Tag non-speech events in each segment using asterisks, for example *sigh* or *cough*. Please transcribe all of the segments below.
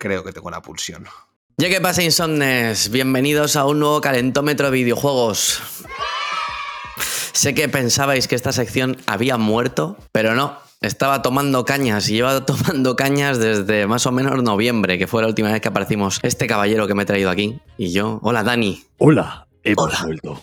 Creo que tengo la pulsión. Ya que pasa, insomnes, bienvenidos a un nuevo calentómetro de videojuegos. Sé que pensabais que esta sección había muerto, pero no. Estaba tomando cañas y lleva tomando cañas desde más o menos noviembre, que fue la última vez que aparecimos este caballero que me he traído aquí. Y yo, hola Dani. Hola, hemos Hola. vuelto.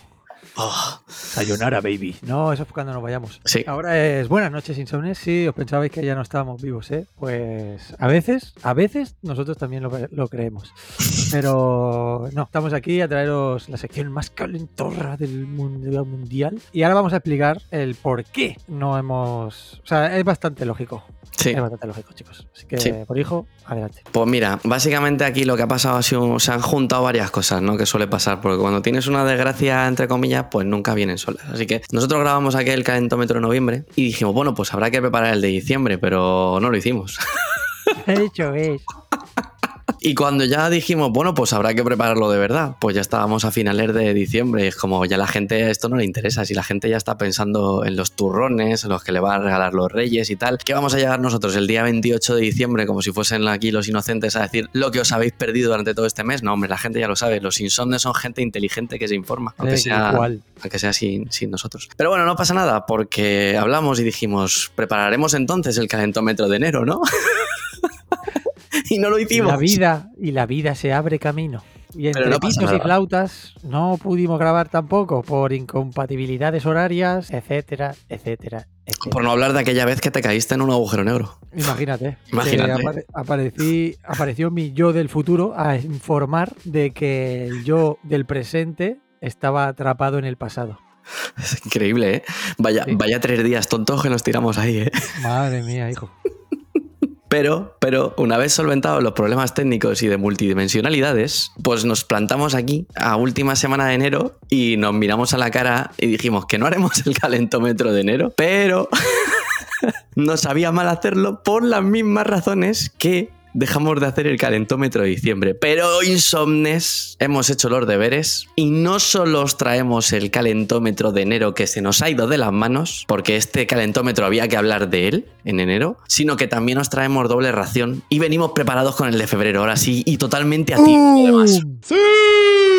Oh, Sayonara, baby. No, eso es cuando nos vayamos. Sí. Ahora es buenas noches, insomnes. Sí, os pensabais que ya no estábamos vivos, ¿eh? Pues a veces, a veces nosotros también lo, lo creemos. *laughs* Pero no, estamos aquí a traeros la sección más calentorra del mundo mundial. Y ahora vamos a explicar el por qué no hemos. O sea, es bastante lógico. Sí. Es bastante lógico, chicos. Así que, Sí. por hijo, adelante. Pues mira, básicamente aquí lo que ha pasado ha sido, se han juntado varias cosas, ¿no? Que suele pasar, porque cuando tienes una desgracia, entre comillas, pues nunca vienen solas. Así que nosotros grabamos aquel calentómetro en noviembre y dijimos, bueno, pues habrá que preparar el de diciembre, pero no lo hicimos. He dicho, ¿ves? Y cuando ya dijimos, bueno, pues habrá que prepararlo de verdad, pues ya estábamos a finales de diciembre. Y es como ya la gente esto no le interesa. Si la gente ya está pensando en los turrones, en los que le van a regalar los reyes y tal, ¿qué vamos a llegar nosotros el día 28 de diciembre como si fuesen aquí los inocentes a decir lo que os habéis perdido durante todo este mes? No, hombre, la gente ya lo sabe. Los insomnes son gente inteligente que se informa, aunque Eh, sea, igual. aunque sea sin, sin nosotros. Pero bueno, no pasa nada, porque hablamos y dijimos, prepararemos entonces el calentómetro de enero, ¿no? *laughs* *laughs* y no lo hicimos. la vida, y la vida se abre camino. Y entre no pitos y flautas no pudimos grabar tampoco por incompatibilidades horarias, etcétera, etcétera, etcétera. Por no hablar de aquella vez que te caíste en un agujero negro. Imagínate. *laughs* Imagínate. que apare- aparecí, apareció mi yo del futuro a informar de que el yo del presente estaba atrapado en el pasado. Es increíble, ¿eh? Vaya, Sí. vaya tres días tontos que nos tiramos ahí, ¿eh? Madre mía, hijo. Pero, pero, una vez solventados los problemas técnicos y de multidimensionalidades, pues nos plantamos aquí a última semana de enero y nos miramos a la cara y dijimos que no haremos el calentómetro de enero, pero *laughs* nos sabía mal hacerlo por las mismas razones que dejamos de hacer el calentómetro de diciembre. Pero insomnes, hemos hecho los deberes y no solo os traemos el calentómetro de enero que se nos ha ido de las manos, porque este calentómetro había que hablar de él en enero, sino que también os traemos doble ración y venimos preparados con el de febrero, ahora sí, y totalmente a ti. además. ¡Pum!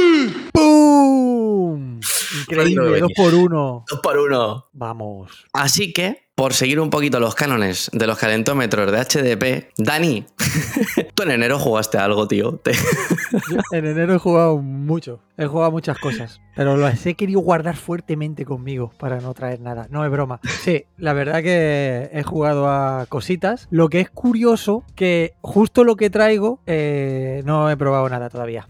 Increíble, dos por uno. Dos por uno. Vamos. Así que, por seguir un poquito los cánones de los calentómetros de HDP, Dani, *laughs* tú en enero jugaste algo, tío. Yo en enero he jugado mucho. He jugado muchas cosas. Pero las he querido guardar fuertemente conmigo para no traer nada. No es broma. Sí, la verdad que he jugado a cositas. Lo que es curioso, que justo lo que traigo, eh, no he probado nada todavía.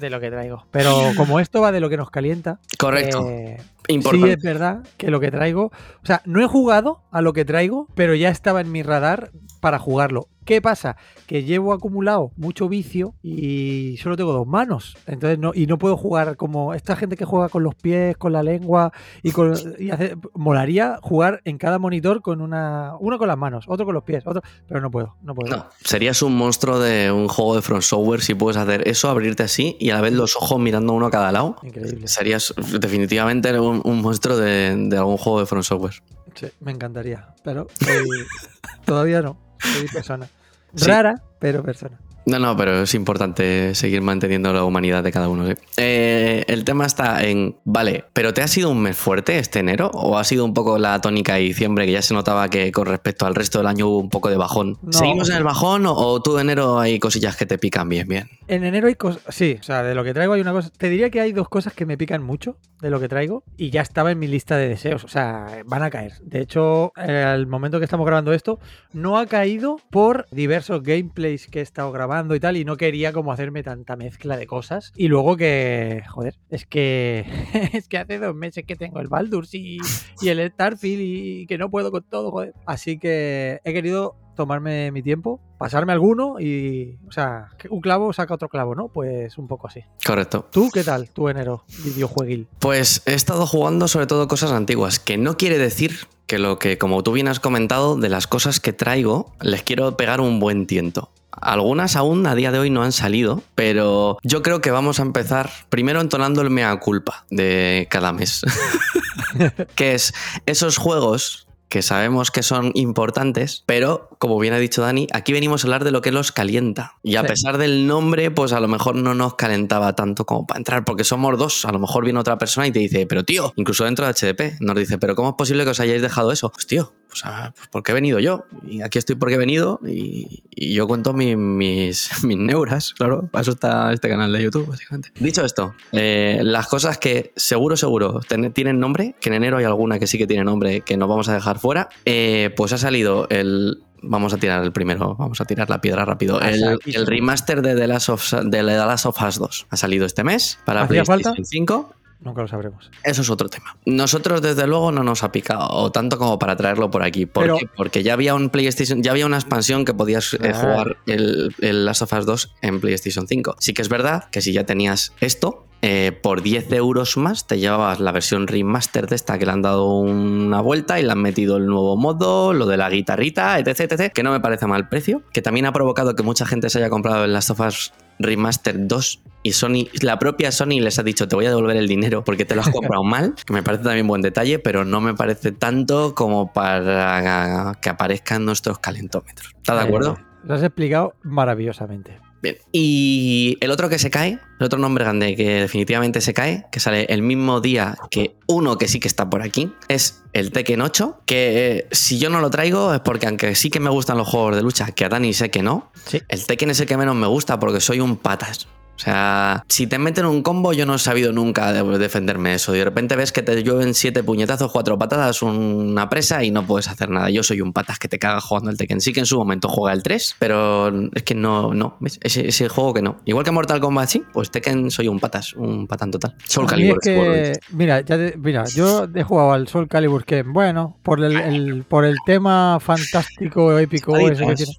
De lo que traigo. Pero como esto va de lo que nos calienta. Correcto. eh, Importante. Sí, es verdad que lo que traigo. O sea, no he jugado a lo que traigo, pero ya estaba en mi radar para jugarlo. ¿Qué pasa? Que llevo acumulado mucho vicio y solo tengo dos manos. Entonces no, y no puedo jugar como esta gente que juega con los pies, con la lengua y con. Y hace- molaría jugar en cada monitor con una. Uno con las manos, otro con los pies, otro. Pero no puedo, no puedo. No, serías un monstruo de un juego de Front Software si puedes hacer eso, abrirte así y a la vez los ojos mirando uno a cada lado. Increíble. Serías definitivamente un, un monstruo de, de algún juego de Front Software. Sí, me encantaría. Pero soy- *laughs* todavía no. Soy persona. Rara, pero persona. No, no, pero es importante seguir manteniendo la humanidad de cada uno. ¿sí? Eh, el tema está en, vale, pero ¿te ha sido un mes fuerte este enero? ¿O ha sido un poco la tónica de diciembre que ya se notaba que con respecto al resto del año hubo un poco de bajón? No. ¿Seguimos en el bajón o, o tú de enero hay cosillas que te pican bien, bien? En enero hay cosas. Sí, o sea, de lo que traigo hay una cosa. Te diría que hay dos cosas que me pican mucho de lo que traigo y ya estaba en mi lista de deseos. O sea, van a caer. De hecho, eh, al momento que estamos grabando esto, no ha caído por diversos gameplays que he estado grabando y tal, y no quería como hacerme tanta mezcla de cosas. Y luego que, joder, es que *laughs* es que hace dos meses que tengo el Baldur's y, y el Starfield y que no puedo con todo, joder. Así que he querido tomarme mi tiempo, pasarme alguno y, o sea, un clavo saca otro clavo, ¿no? Pues un poco así. Correcto. ¿Tú qué tal, tu enero videojueguil? Pues he estado jugando sobre todo cosas antiguas, que no quiere decir que lo que, como tú bien has comentado, de las cosas que traigo, les quiero pegar un buen tiento. Algunas aún a día de hoy no han salido, pero yo creo que vamos a empezar primero entonando el mea culpa de cada mes. *laughs* que es esos juegos que sabemos que son importantes, pero como bien ha dicho Dani, aquí venimos a hablar de lo que los calienta. Y a Sí. pesar del nombre, pues a lo mejor no nos calentaba tanto como para entrar, porque somos dos. A lo mejor viene otra persona y te dice, pero tío, incluso dentro de HDP, nos dice, pero ¿cómo es posible que os hayáis dejado eso? Pues tío, pues, ah, pues porque he venido yo. Y aquí estoy porque he venido y, y yo cuento mi- mis, *laughs* mis neuras, claro. Para eso está este canal de YouTube, básicamente. Dicho esto, eh, las cosas que seguro, seguro ten- tienen nombre, que en enero hay alguna que sí que tiene nombre, que nos vamos a dejar fuera, eh, pues ha salido el... Vamos a tirar el primero, vamos a tirar la piedra rápido. A El, remaster de The Last of, de The Last of Us 2 ha salido este mes para ¿Hacía PlayStation falta? 5. Nunca lo sabremos. Eso es otro tema. Nosotros, desde luego, no nos ha picado tanto como para traerlo por aquí. ¿Por Pero- qué? Porque ya había un PlayStation, ya había una expansión que podías eh, Ah. jugar el, el Last of Us 2 en PlayStation 5. Sí que es verdad que si ya tenías esto, eh, por 10 euros más te llevabas la versión remaster de esta que le han dado una vuelta y le han metido el nuevo modo, lo de la guitarrita, etc, etc, que no me parece mal precio, que también ha provocado que mucha gente se haya comprado el Last of Us Remaster 2 y Sony, la propia Sony les ha dicho te voy a devolver el dinero porque te lo has comprado *laughs* mal, que me parece también buen detalle, pero no me parece tanto como para que aparezcan nuestros calentómetros. ¿Estás de acuerdo? Lo has explicado maravillosamente. Bien. Y el otro que se cae, el otro nombre grande que definitivamente se cae, que sale el mismo día que uno que sí que está por aquí, es el Tekken 8, que eh, si yo no lo traigo es porque aunque sí que me gustan los juegos de lucha, que a Dani sé que no, Sí. el Tekken es el que menos me gusta porque soy un patas. O sea, si te meten un combo, yo no he sabido nunca de- defenderme eso. Y de repente ves que te llueven siete puñetazos, cuatro patadas, una presa y no puedes hacer nada. Yo soy un patas que te caga jugando el Tekken. Sí que en su momento juega el 3, pero es que no, no. ¿ves? Ese, ese juego que no. Igual que Mortal Kombat, sí, pues Tekken soy un patas, un patán total. Soul es Calibur. que, mira, ya te- mira, yo he jugado al Soul Calibur que, bueno, por el, el- por el tema fantástico, épico ese que tiene.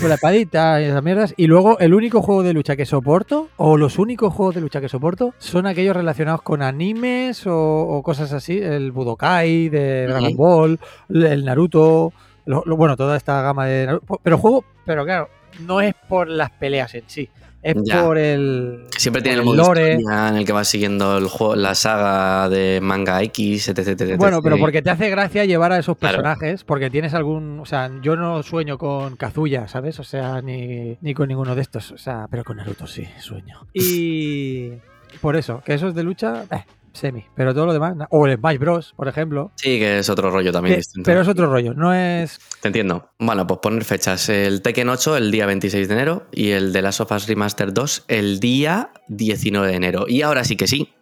Con la espadita y esas mierdas. Y luego el único juego de lucha que soporto, o los únicos juegos de lucha que soporto, son aquellos relacionados con animes o, o cosas así. El Budokai de Dragon. Ball, el Naruto, lo- lo- bueno, toda esta gama de Naruto. Pero juego, pero claro, no es por las peleas en sí. Es Ya. por el. Siempre tiene el lore. historia en el que vas siguiendo el juego, la saga de manga X, etc. etc, Bueno, pero porque te hace gracia llevar a esos Claro. personajes, porque tienes algún, o sea, yo no sueño con Kazuya, ¿sabes? O sea, ni, ni con ninguno de estos, o sea, pero con Naruto sí, sueño. *laughs* Y por eso, que esos de lucha, eh, semi, pero todo lo demás, o el Smash Bros, por ejemplo, Sí, que es otro rollo también que- distinto. pero es otro rollo, no es... Te entiendo. Bueno, pues poner fechas. El Tekken 8 el día 26 de enero y el de Last of Us Remaster 2 el día 19 de enero. Y ahora sí que sí.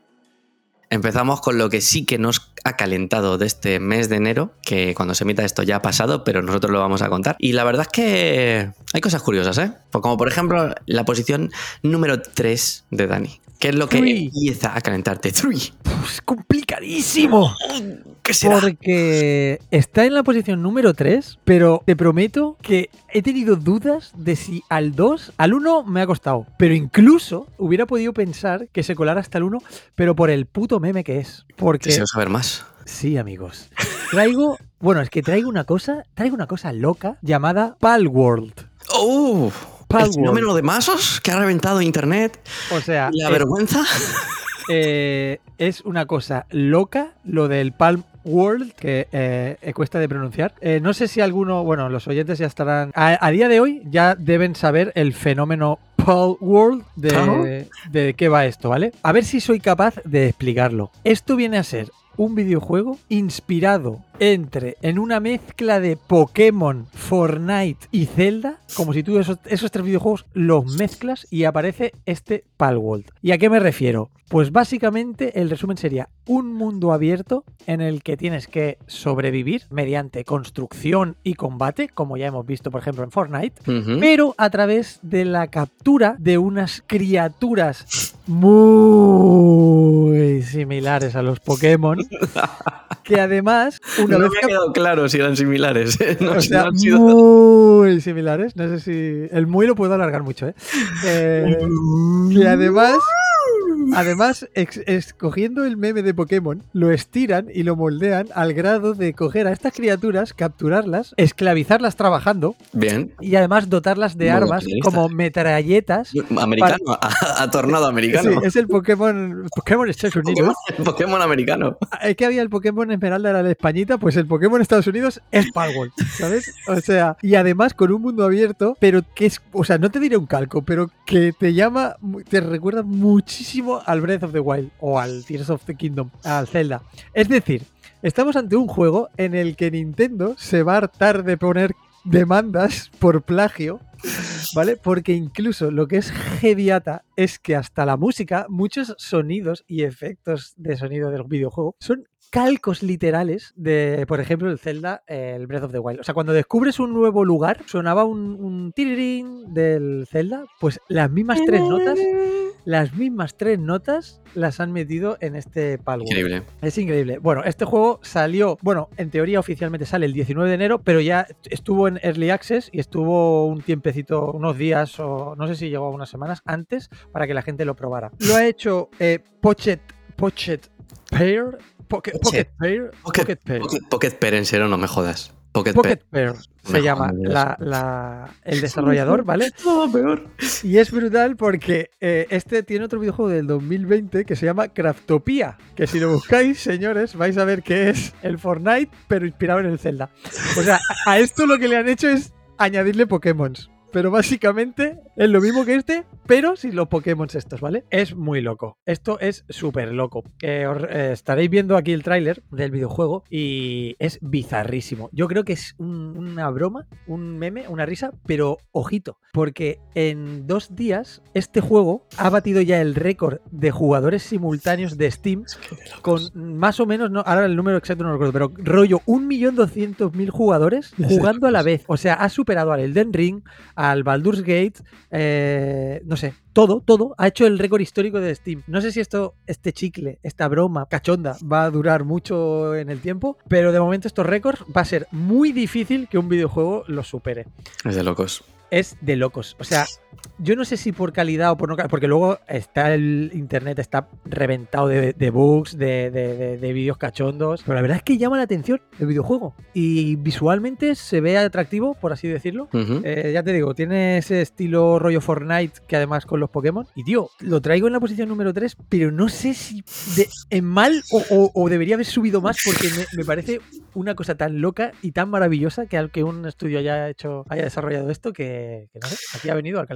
Empezamos con lo que sí que nos ha calentado de este mes de enero, que cuando se emita esto ya ha pasado, pero nosotros lo vamos a contar. Y la verdad es que hay cosas curiosas, ¿eh? Pues como por ejemplo la posición número 3 de Dani. ¿Qué es lo que Three. empieza a calentarte? Three. Es complicadísimo. ¿Qué será? Porque está en la posición número 3, pero te prometo que he tenido dudas de si al 2, al 1 me ha costado, pero incluso hubiera podido pensar que se colara hasta el 1, pero por el puto meme que es. Porque Deseo saber más. sí, amigos. Traigo, *laughs* bueno, es que traigo una cosa, traigo una cosa loca llamada Palworld. ¡Oh! Palworld. El fenómeno de masos que ha reventado internet. O sea, La es- vergüenza. *laughs* Eh, es una cosa loca lo del Palm World, que eh, eh, cuesta de pronunciar. Eh, no sé si alguno, bueno, los oyentes ya estarán. A, a día de hoy ya deben saber el fenómeno Palm World de, de qué va esto, ¿vale? A ver si soy capaz de explicarlo. Esto viene a ser un videojuego inspirado entre en una mezcla de Pokémon, Fortnite y Zelda, como si tú esos, esos tres videojuegos los mezclas y aparece este Palworld. ¿Y a qué me refiero? Pues básicamente el resumen sería un mundo abierto en el que tienes que sobrevivir mediante construcción y combate, como ya hemos visto por ejemplo en Fortnite, pero a través de la captura de unas criaturas muy similares a los Pokémon, *laughs* que además, no me ha quedado claro si eran similares. ¿eh? No, *laughs* o sea, no han sido- muy similares. No sé si. El muy lo puedo alargar mucho, ¿eh? Eh, *laughs* que además. Además, escogiendo el meme de Pokémon, lo estiran y lo moldean al grado de coger a estas criaturas, capturarlas, esclavizarlas trabajando Bien. y además dotarlas de Muy armas como metralletas. Americano, a, *laughs* a tornado Sí, americano. es el Pokémon, Pokémon Estados *laughs* Unidos. Pokémon, Pokémon americano. Es que había el Pokémon Esmeralda, era la españita, pues el Pokémon Estados Unidos es Palworld, ¿sabes? O sea, y además con un mundo abierto, pero que es, o sea, no te diré un calco, pero que te llama, te recuerda muchísimo al Breath of the Wild o al Tears of the Kingdom, al Zelda. Es decir, estamos ante un juego en el que Nintendo se va a hartar de poner demandas por plagio ¿vale? Porque incluso lo que es heavyata es que hasta la música, muchos sonidos y efectos de sonido del videojuego son calcos literales de, por ejemplo, el Zelda, el Breath of the Wild. O sea, cuando descubres un nuevo lugar, sonaba un, un tirirín del Zelda, pues las mismas tres notas, *laughs* las mismas tres notas las han metido en este Palworld. Increíble. Es increíble. Bueno, este juego salió, bueno, en teoría oficialmente sale el 19 de enero, pero ya estuvo en Early Access y estuvo un tiempecito, unos días o no sé si llegó a unas semanas antes para que la gente lo probara. Lo ha hecho eh, Pocket, Pocket Pair, Pocket, Pocket Pair, Pocket, Pocket Pair. Pocket, Pocket Pair, en serio, no me jodas. Pocket, Pocket Pair. Pair se llama la- la- el desarrollador, ¿vale? *laughs* No, peor. Y es brutal porque eh, este tiene otro videojuego del 2020 que se llama Craftopia. Que si lo buscáis, *laughs* señores, vais a ver que es el Fortnite, pero inspirado en el Zelda. O sea, a a esto lo que le han hecho es añadirle Pokémon. Pero básicamente es lo mismo que este, pero sin los Pokémon estos, ¿vale? Es muy loco. Esto es súper loco. Eh, os- eh, estaréis viendo aquí el tráiler del videojuego y es bizarrísimo. Yo creo que es un- una broma, un meme, una risa, pero ojito, porque en dos días este juego ha batido ya el récord de jugadores simultáneos de Steam con más o menos, no, ahora el número exacto no lo recuerdo, pero rollo 1.200.000 jugadores Es jugando a la vez. O sea, ha superado al Elden Ring, al Baldur's Gate, eh, no sé, todo, todo. Ha hecho el récord histórico de Steam. No sé si esto, este chicle, esta broma cachonda va a durar mucho en el tiempo, pero de momento estos récords va a ser muy difícil que un videojuego los supere Es de locos. es de locos. O sea, yo no sé si por calidad o por no calidad, porque luego está el internet, está reventado de, de bugs, de, de- de- de vídeos cachondos, pero la verdad es que llama la atención el videojuego y visualmente se ve atractivo, por así decirlo. Eh, ya te digo, tiene ese estilo rollo Fortnite que además con los Pokémon. Y tío, lo traigo en la posición número 3, pero no sé si en mal o, o- o debería haber subido más porque me, me parece una cosa tan loca y tan maravillosa que al que un estudio haya hecho, haya desarrollado esto que, que no sé, aquí ha venido al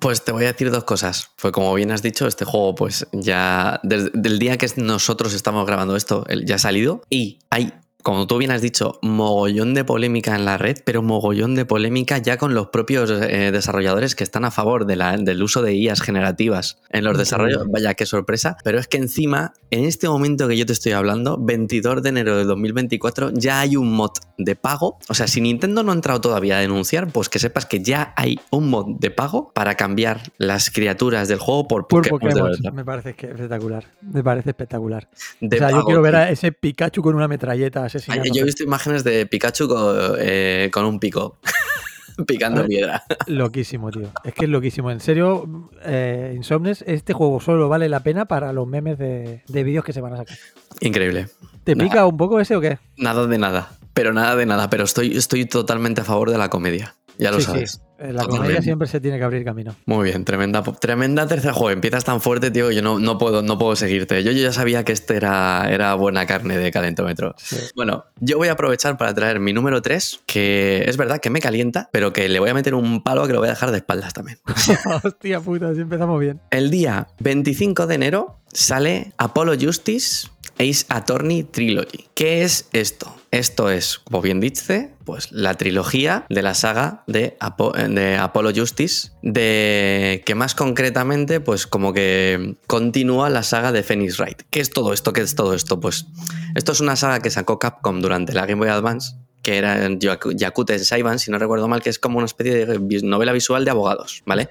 Pues te voy a decir dos cosas. Pues como bien has dicho, este juego, pues ya desde el día que nosotros estamos grabando esto, ya ha salido y hay, como tú bien has dicho, mogollón de polémica en la red, pero mogollón de polémica ya con los propios eh, desarrolladores que están a favor de la- del uso de IAs generativas en los desarrollos. Vaya, qué sorpresa. Pero es que encima, en este momento que yo te estoy hablando, 22 de enero de 2024, ya hay un mod de pago. O sea, si Nintendo no ha entrado todavía a denunciar, pues que sepas que ya hay un mod de pago para cambiar las criaturas del juego por Por Pokémon. de Pokémon, me parece que espectacular. Me parece espectacular. De o sea, yo quiero ver a ese Pikachu con una metralleta Ay. Yo he visto imágenes de Pikachu con, eh, con un pico. *laughs* Picando piedra. Loquísimo, tío. Es que es loquísimo. En serio, eh, Insomnes, este juego solo vale la pena para los memes de, de vídeos que se van a sacar. Increíble. ¿Te pica un poco ese o qué? Nada de nada. Pero nada de nada. Pero estoy, estoy totalmente a favor de la comedia. Ya lo Sí, sabes. En la Totalmente. comedia siempre se tiene que abrir camino. Muy bien, tremenda, tremenda tercera juego. Empiezas tan fuerte, tío, yo no, no, puedo, no puedo seguirte. Yo, yo ya sabía que este era, era buena carne de calentómetro. Sí. Bueno, yo voy a aprovechar para traer mi número 3, que es verdad que me calienta, pero que le voy a meter un palo que lo voy a dejar de espaldas también. *laughs* Hostia puta, si empezamos bien. El día 25 de enero sale Apollo Justice Ace Attorney Trilogy. ¿Qué es esto? Esto es, como bien dice, pues la trilogía de la saga de, Apo- de Apollo Justice, de que más concretamente, pues como que continúa la saga de Phoenix Wright. ¿Qué es todo esto? ¿Qué es todo esto? Pues esto es una saga que sacó Capcom durante la Game Boy Advance que era Yaku- Yakuten Saiban, si no recuerdo mal, que es como una especie de novela visual de abogados, ¿vale?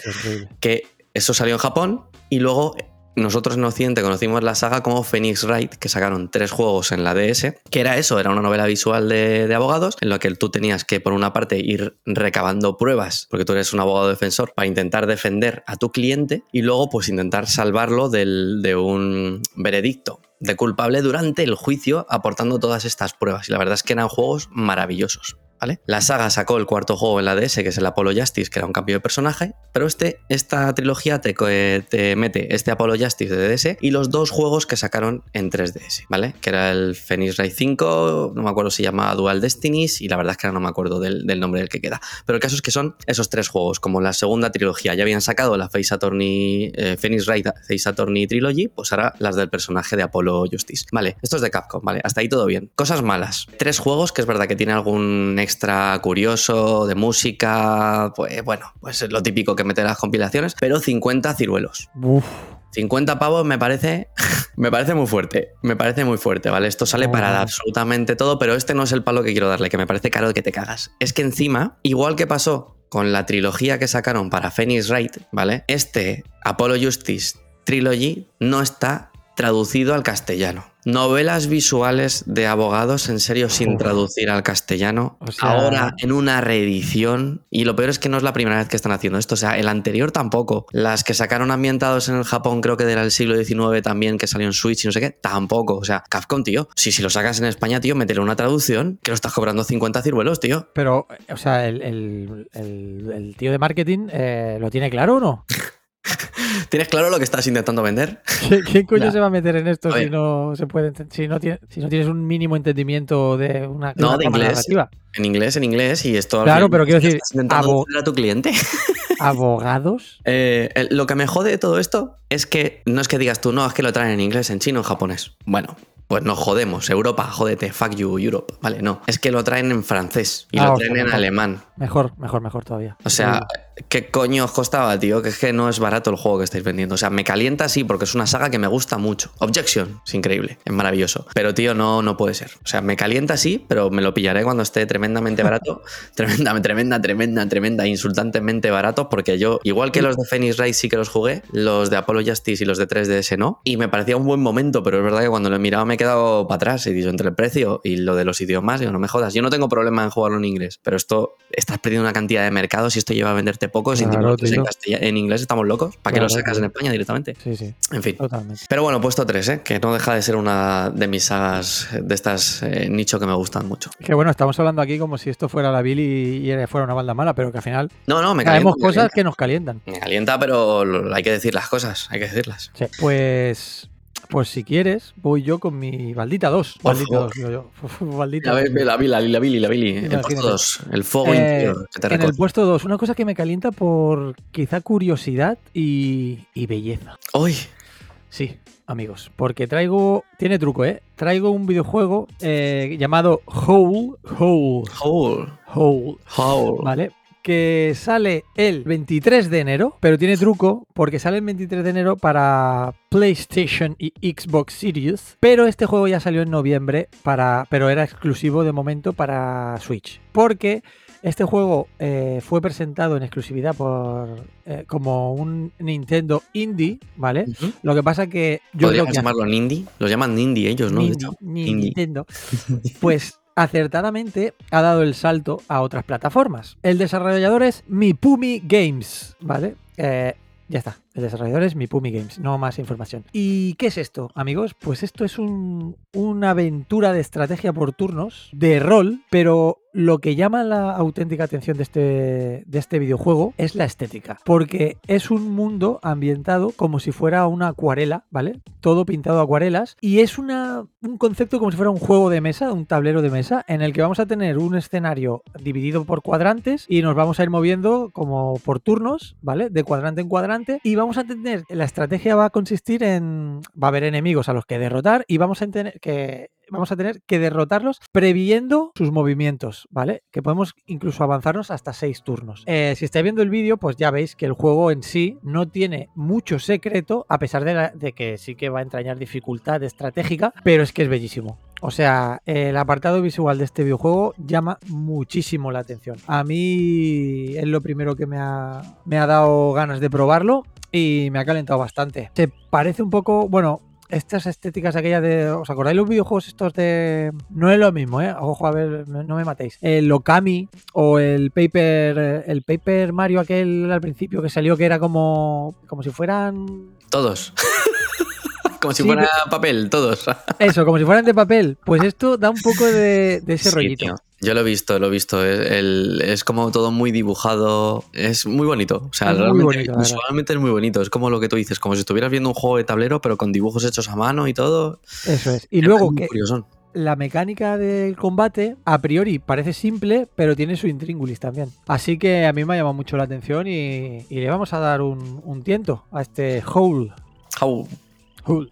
Que eso salió en Japón y luego nosotros en Occidente conocimos la saga como Phoenix Wright, que sacaron tres juegos en la DS, que era eso, era una novela visual de, de abogados, en la que tú tenías que, por una parte, ir recabando pruebas, porque tú eres un abogado defensor, para intentar defender a tu cliente y luego, pues, intentar salvarlo del- de un veredicto de culpable durante el juicio, aportando todas estas pruebas. Y la verdad es que eran juegos maravillosos. La saga sacó el cuarto juego en la DS, que es el Apollo Justice, que era un cambio de personaje, pero este, esta trilogía te, eh, te mete este Apollo Justice de DS y los dos juegos que sacaron en 3DS, ¿vale? Que era el Phoenix Wright 5, no me acuerdo si se llama Dual Destinies, y la verdad es que ahora no me acuerdo del, del nombre del que queda. Pero el caso es que son esos tres juegos, como la segunda trilogía. Ya habían sacado la Face Attorney, eh, Phoenix Wright Face Attorney Trilogy, pues ahora las del personaje de Apollo Justice. Vale, esto es de Capcom, ¿vale? Hasta ahí todo bien. Cosas malas. Tres juegos que es verdad que tiene algún extra curioso de música, pues bueno, pues lo típico que mete las compilaciones, pero 50 ciruelos. Uf, 50 pavos me parece, *laughs* me parece muy fuerte, me parece muy fuerte, ¿vale? Esto sale para Oh. absolutamente todo, pero este no es el palo que quiero darle, que me parece caro de que te cagas. Es que encima, igual que pasó con la trilogía que sacaron para Phoenix Wright, ¿vale? Este Apollo Justice Trilogy no está traducido al castellano. Novelas visuales de abogados en serio sin traducir al castellano. O sea- Ahora en una reedición. Y lo peor es que no es la primera vez que están haciendo esto. O sea, el anterior tampoco. Las que sacaron ambientados en el Japón, creo que era el siglo XIX también, que salió en Switch y no sé qué, tampoco. O sea, Capcom, tío. Si, si lo sacas en España, tío, métele una traducción que lo estás cobrando 50 ciruelos, tío. pero, o sea, el, el- el- el tío de marketing eh, lo tiene claro o no? *laughs* *laughs* ¿Tienes claro lo que estás intentando vender? ¿Qué- ¿Quién coño se va a meter en esto si no se puede si no tiene- si no tienes un mínimo entendimiento de una, de No, una de inglés. narrativa? En inglés, en inglés, y esto Claro, pero quiero decir, estás intentando a tu cliente. *laughs* Abogados. Eh, lo que me jode de todo esto es que no es que digas tú, no, es que lo traen en inglés, en chino, en japonés. Bueno, pues nos jodemos. Europa, jódete, fuck you, Europe. Vale, no. Es que lo traen en francés y Ah, lo traen en mejor. alemán. Mejor, mejor, mejor todavía. O sea, ¿qué coño os costaba, tío? Que es que no es barato el juego que estáis vendiendo. O sea, me calienta sí, porque es una saga que me gusta mucho. Objection, es increíble, es maravilloso. Pero, tío, no, no puede ser. O sea, me calienta sí, pero me lo pillaré cuando esté tremendamente barato. *laughs* tremenda, tremenda, tremenda, tremenda, insultantemente barato, porque yo, igual que los de Phoenix Wright sí que los jugué, los de Apollo Justice y los de 3DS no. Y me parecía un buen momento, pero es verdad que cuando lo he mirado me he quedado para atrás. Y dicho, entre el precio y lo de los idiomas, digo, no me jodas. Yo no tengo problema en jugarlo en inglés, pero esto estás perdiendo una cantidad de mercado si esto lleva a venderte poco. Si Claro, lo en, inglés estamos locos. ¿Para qué lo Claro, sacas tío. en España directamente? Sí, sí, En fin. totalmente. Pero bueno, puesto 3, ¿eh? que no deja de ser una de mis sagas de estas eh, nicho que me gustan mucho. Que bueno, estamos hablando aquí como si esto fuera la Billy y fuera una balda mala, pero que al final No, no, me calienta. me cosas calienta. que nos calientan. Me calienta, pero lo- hay que decir las cosas, hay que decirlas. Sí, Pues, pues si quieres, voy yo con mi Baldita 2. Por Baldita favor. 2, digo yo. Baldita La, 2. Billy, la Billy, la Billy, la. El puesto dos, el fuego Eh, interior que te en el puesto 2, una cosa que me calienta por quizá curiosidad y, y belleza. Uy, Sí, amigos, porque traigo, tiene truco, ¿eh? Traigo un videojuego eh, llamado Hole, Hole, Howl, Hole, Howl. ¿vale? Que sale el 23 de enero, pero tiene truco porque sale el 23 de enero para PlayStation y Xbox Series, pero este juego ya salió en noviembre para, pero era exclusivo de momento para Switch, porque este juego eh, fue presentado en exclusividad por eh, como un Nintendo Indie, ¿vale? Lo que pasa que yo creo Podríamos que llamarlo Nindie. Los llaman Nindie ellos, ¿no? Nindi- Indie. Nintendo, *laughs* pues acertadamente ha dado el salto a otras plataformas. El desarrollador es Mipumi Games, ¿vale? Eh, ya está. El desarrollador es Mipumi Games, no más información. ¿Y qué es esto, amigos? Pues esto es un- una aventura de estrategia por turnos, de rol, pero lo que llama la auténtica atención de este, de este videojuego es la estética, porque es un mundo ambientado como si fuera una acuarela, ¿vale? Todo pintado a acuarelas, y es una, un concepto como si fuera un juego de mesa, un tablero de mesa, en el que vamos a tener un escenario dividido por cuadrantes y nos vamos a ir moviendo como por turnos, ¿vale? De cuadrante en cuadrante, y vamos a tener, la estrategia va a consistir en, va a haber enemigos a los que derrotar y vamos a tener que vamos a tener que derrotarlos previendo sus movimientos, ¿vale? Que podemos incluso avanzarnos hasta seis turnos. Eh, si estáis viendo el vídeo, pues ya veis que el juego en sí no tiene mucho secreto, a pesar de, la- de que sí que va a entrañar dificultad estratégica, pero es que es bellísimo. O sea, el apartado visual de este videojuego llama muchísimo la atención. A mí es lo primero que me ha, me ha dado ganas de probarlo y me ha calentado bastante. Se parece un poco, bueno, estas estéticas aquellas de. ¿Os acordáis los videojuegos estos de.? No es lo mismo, ¿eh? Ojo, a ver, no me matéis. El Okami o el Paper. El Paper Mario aquel al principio que salió que era como. como si fueran. Todos. *laughs* Como si Sí, fuera papel, todos. *laughs* Eso, como si fueran de papel. Pues esto da un poco de, de ese Sí, rollito. tío. Yo lo he visto, lo he visto. Es, el- es como todo muy dibujado. Es muy bonito. O sea, Es realmente bonito, visualmente es muy bonito. Es como lo que tú dices, como si estuvieras viendo un juego de tablero, pero con dibujos hechos a mano y todo. Eso es. Y Es luego que curioso. la mecánica del combate, a priori, parece simple, pero tiene su intríngulis también. Así que a mí me ha llamado mucho la atención y, y le vamos a dar un, un tiento a este Hole. How- Hole.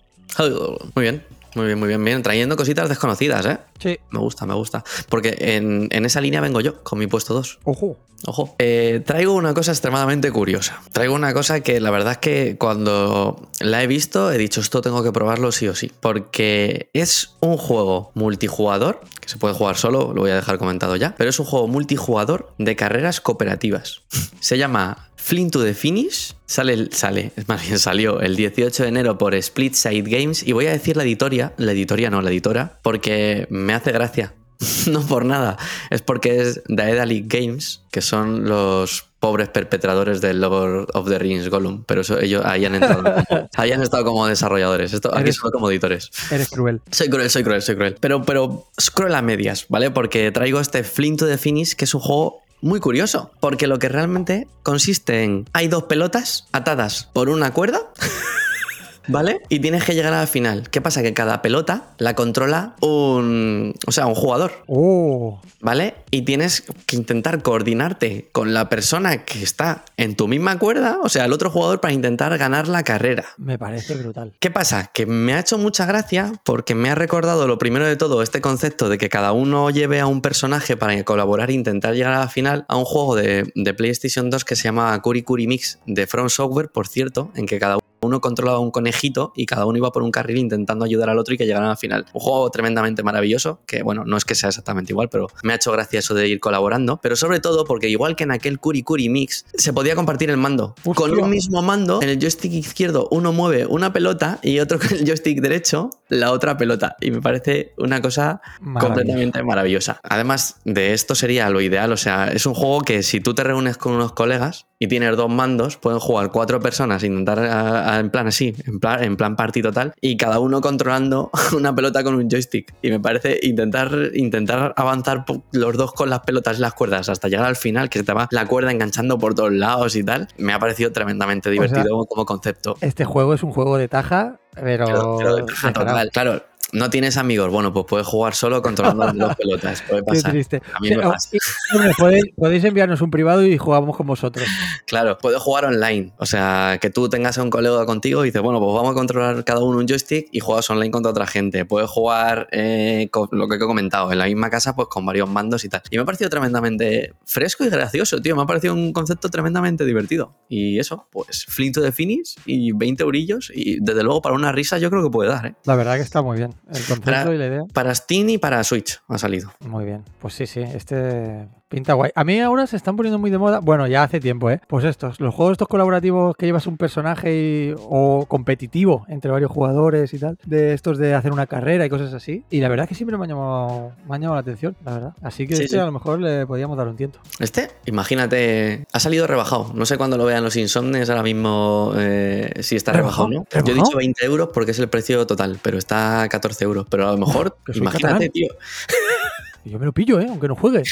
Muy bien, muy bien, muy bien, bien. Trayendo cositas desconocidas, ¿eh? Sí, Me gusta, me gusta. Porque en, en esa línea vengo yo, con mi puesto 2. ojo. Ojo. Eh, traigo una cosa extremadamente curiosa. Traigo una cosa que la verdad es que cuando la he visto he dicho esto tengo que probarlo sí o sí. Porque es un juego multijugador, que se puede jugar solo, lo voy a dejar comentado ya, pero es un juego multijugador de carreras cooperativas. *laughs* se llama Flint to the Finish. Sale, el- sale, es más bien salió el 18 de enero por Split Side Games. Y voy a decir la editoria, la editoria no, la editora, porque me hace gracia. *laughs* No por nada, es porque es Daedalic Games, que son los pobres perpetradores del Lord of the Rings Gollum, pero eso, ellos ahí han entrado, *laughs* han estado como desarrolladores, Esto, aquí solo como editores. Eres cruel. Soy cruel, soy cruel, soy cruel. Pero, pero es cruel a medias, ¿vale? Porque traigo este Flint to the Finish, que es un juego muy curioso. Porque lo que realmente consiste en. Hay dos pelotas atadas por una cuerda. *laughs* ¿Vale? Y tienes que llegar a la final. ¿Qué pasa? Que cada pelota la controla un. O sea, un jugador. Oh, ¿Vale? Y tienes que intentar coordinarte con la persona que está en tu misma cuerda, o sea, el otro jugador, para intentar ganar la carrera. me parece brutal. ¿Qué pasa? Que me ha hecho mucha gracia porque me ha recordado lo primero de todo este concepto de que cada uno lleve a un personaje para colaborar e intentar llegar a la final a un juego de, de PlayStation 2 que se llama Kuri Kuri Mix de From Software, por cierto, en que cada uno controlaba un conejito y cada uno iba por un carril intentando ayudar al otro y que llegaran a la final. Un juego tremendamente maravilloso, que bueno, no es que sea exactamente igual, pero me ha hecho gracia eso de ir colaborando, pero sobre todo porque igual que en aquel Kuri Kuri Mix, se podía compartir el mando. Con un mismo mando, en el joystick izquierdo uno mueve una pelota y otro *laughs* con el joystick derecho la otra pelota. Y me parece una cosa completamente maravillosa. Además de esto sería lo ideal, o sea, es un juego que si tú te reúnes con unos colegas y tienes dos mandos, pueden jugar cuatro personas, intentar a- a- en plan así, en plan, en plan party total, y cada uno controlando *laughs* una pelota con un joystick. Y me parece intentar, intentar avanzar los dos con las pelotas y las cuerdas hasta llegar al final, que se te va la cuerda enganchando por todos lados y tal, me ha parecido tremendamente sea, divertido como concepto. Este juego es un juego de taja, pero. Pero- pero de de taja carajo. total. Claro, no tienes amigos, bueno, pues puedes jugar solo controlando *laughs* las dos pelotas. Puede Qué triste. A mí me pasa. podéis, podéis enviarnos un privado y jugamos con vosotros. Claro, puedes jugar online. O sea, que tú tengas a un colega contigo y dices, bueno, pues vamos a controlar cada uno un joystick y juegas online contra otra gente. Puedes jugar eh, con lo que he comentado, en la misma casa, pues con varios mandos y tal. Y me ha parecido tremendamente fresco y gracioso, tío. Me ha parecido un concepto tremendamente divertido. Y eso, pues Flint to the Finish y 20 eurillos. Y desde luego para una risa yo creo que puede dar, ¿eh? La verdad que está muy bien. El concepto Para- y la idea. Para Steam y para Switch ha salido. Muy bien. Pues sí, sí. Este Pinta guay. A mí ahora se están poniendo muy de moda. Bueno, ya hace tiempo, ¿eh? Pues estos, los juegos estos colaborativos que llevas un personaje y- o competitivo entre varios jugadores y tal. De estos de hacer una carrera y cosas así. Y la verdad es que siempre me ha llamado, me ha llamado la atención, la verdad. Así que Sí, este sí. a lo mejor le podíamos dar un tiento. Este, imagínate, ha salido rebajado. No sé cuándo lo vean los insomnes ahora mismo eh, si está rebajado, ¿Rebajado? ¿no? Yo he dicho 20 euros porque es el precio total, pero está a 14 euros. Pero a lo mejor, imagínate, catalán. tío. Yo me lo pillo, ¿eh? Aunque no juegue.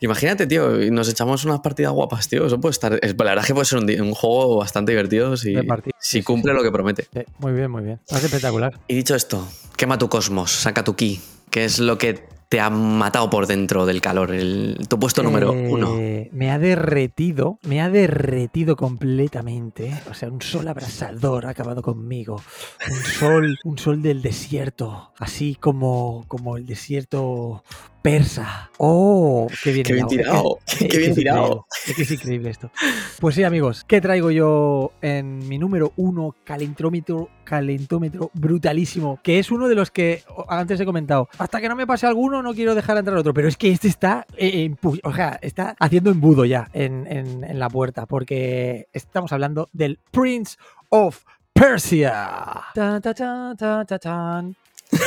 Imagínate, tío, nos echamos unas partidas guapas, tío. Eso puede estar. es- la verdad es que puede ser un, juego bastante divertido si, sí, sí, cumple lo que promete. Sí, muy bien, muy bien. Parece espectacular. Y dicho esto, quema tu cosmos, saca tu ki, que es lo que te ha matado por dentro del calor. El, tu puesto número Eh, uno. Me ha derretido, me ha derretido completamente. O sea, un sol abrasador ha acabado conmigo. Un sol, un sol del desierto, así como, como el desierto persa. ¡Oh! ¡Qué bien, Qué bien tirado, *laughs* qué es bien es tirado. increíble, Es que es increíble esto. Pues sí, amigos, ¿qué traigo yo en mi número uno calentómetro, calentómetro brutalísimo? Que es uno de los que antes he comentado. Hasta que no me pase alguno, no quiero dejar entrar otro. Pero es que este está, eh, en pu- o sea, está haciendo embudo ya en, en- en la puerta. Porque estamos hablando del Prince of Persia. Tan, ta, tan, ta, ta, tan. *laughs*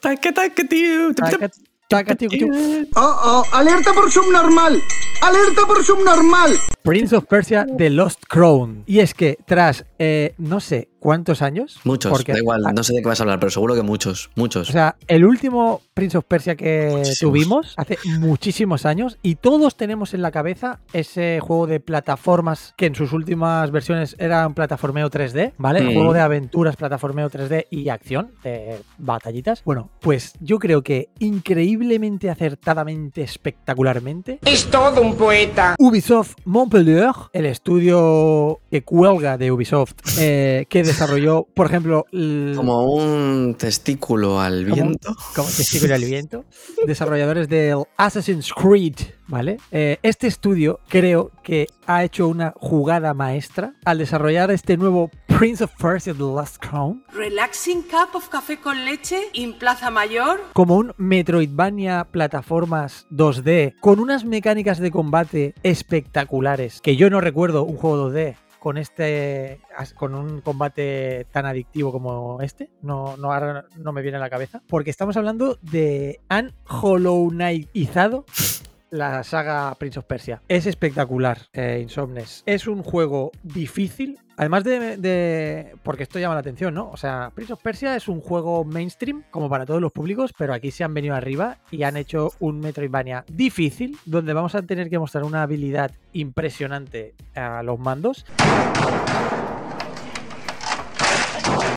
Taca, taca, tío. Taca. Oh, oh, alerta por subnormal. Alerta por subnormal. Prince of Persia The Lost Crown. Y es que tras eh, no sé cuántos años. Muchos, porque- da igual, no sé de qué vas a hablar, pero seguro que muchos, muchos. O sea, el último Prince of Persia que Muchísimos. tuvimos hace muchísimos años y todos tenemos en la cabeza ese juego de plataformas que en sus últimas versiones era un plataformeo 3D, ¿vale? Mm. Juego de aventuras, plataformeo 3D y acción, de batallitas. Bueno, pues yo creo que increíblemente acertadamente, espectacularmente, Es todo un poeta. Ubisoft Montpellier, el estudio que cuelga de Ubisoft, eh, que desarrolló, por ejemplo, el- Como un testículo al Como- viento. como testigo del viento, desarrolladores del Assassin's Creed, ¿vale? Eh, este estudio creo que ha hecho una jugada maestra al desarrollar este nuevo Prince of Persia The Last Crown Relaxing cup of café con leche en Plaza Mayor. como un Metroidvania plataformas 2D con unas mecánicas de combate espectaculares que yo no recuerdo un juego 2D con este con un combate tan adictivo como este no no no me viene a la cabeza porque estamos hablando de han Hollow la saga Prince of Persia. Es espectacular, eh, Insomnes. Es un juego difícil. Además de, Porque esto llama la atención, ¿no? O sea, Prince of Persia es un juego mainstream, como para todos los públicos, pero aquí se han venido arriba y han hecho un Metroidvania difícil, donde vamos a tener que mostrar una habilidad impresionante a los mandos.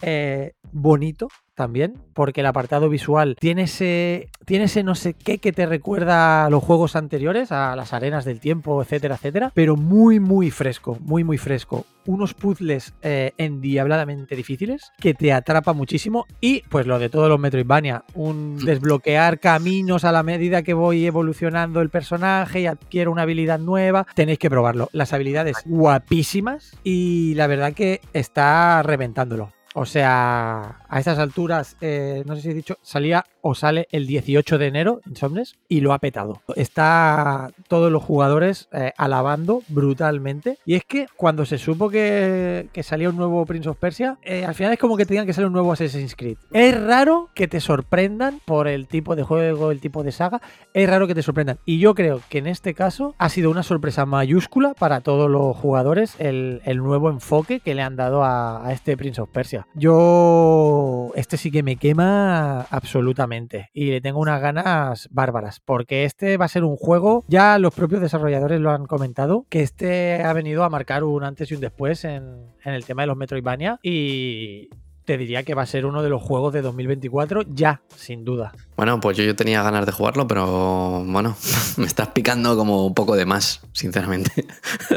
Eh, bonito también, porque el apartado visual tiene ese, tiene ese no sé qué que te recuerda a los juegos anteriores, a las arenas del tiempo, etcétera, etcétera, pero muy, muy fresco, muy, muy fresco. Unos puzzles eh, endiabladamente difíciles que te atrapa muchísimo y pues lo de todos los Metroidvania, un desbloquear caminos a la medida que voy evolucionando el personaje y adquiero una habilidad nueva, tenéis que probarlo. Las habilidades guapísimas y la verdad que está reventándolo. O sea, a estas alturas, eh, no sé si he dicho, salía o sale el 18 de enero, Insomnes, y lo ha petado. Está todos los jugadores eh, alabando brutalmente. Y es que cuando se supo que, que salía un nuevo Prince of Persia, eh, al final es como que tenían que salir un nuevo Assassin's Creed. Es raro que te sorprendan por el tipo de juego, el tipo de saga. Es raro que te sorprendan. Y yo creo que en este caso ha sido una sorpresa mayúscula para todos los jugadores el, el nuevo enfoque que le han dado a, a este Prince of Persia. Yo, este sí que me quema absolutamente y le tengo unas ganas bárbaras porque este va a ser un juego, ya los propios desarrolladores lo han comentado, que este ha venido a marcar un antes y un después en, en el tema de los Metroidvania y te diría que va a ser uno de los juegos de 2024 ya, sin duda. Bueno, pues yo, yo tenía ganas de jugarlo, pero bueno, *laughs* me estás picando como un poco de más, sinceramente.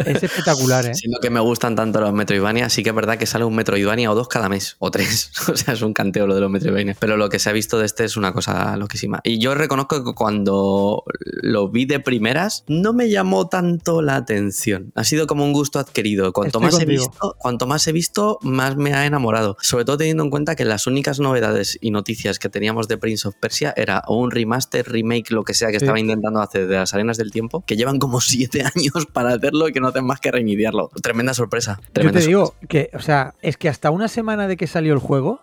Es espectacular, *laughs* ¿eh? Siendo que me gustan tanto los Metroidvania, sí que es verdad que sale un Metroidvania o dos cada mes, o tres. *laughs* O sea, es un canteo lo de los Metroidvania. Pero lo que se ha visto de este es una cosa loquísima. Y yo reconozco que cuando lo vi de primeras, no me llamó tanto la atención. Ha sido como un gusto adquirido. Cuanto Estoy más he visto, cuanto más he visto, más me ha enamorado. Sobre todo todo teniendo en cuenta que las únicas novedades y noticias que teníamos de Prince of Persia era o un remaster, remake, lo que sea que Sí. estaba intentando hacer de las arenas del tiempo, que llevan como *laughs* siete años para hacerlo y que no hacen más que reiniciarlo. Tremenda sorpresa. Yo Tremenda te sorpresa. digo que, o sea, es que hasta una semana de que salió el juego,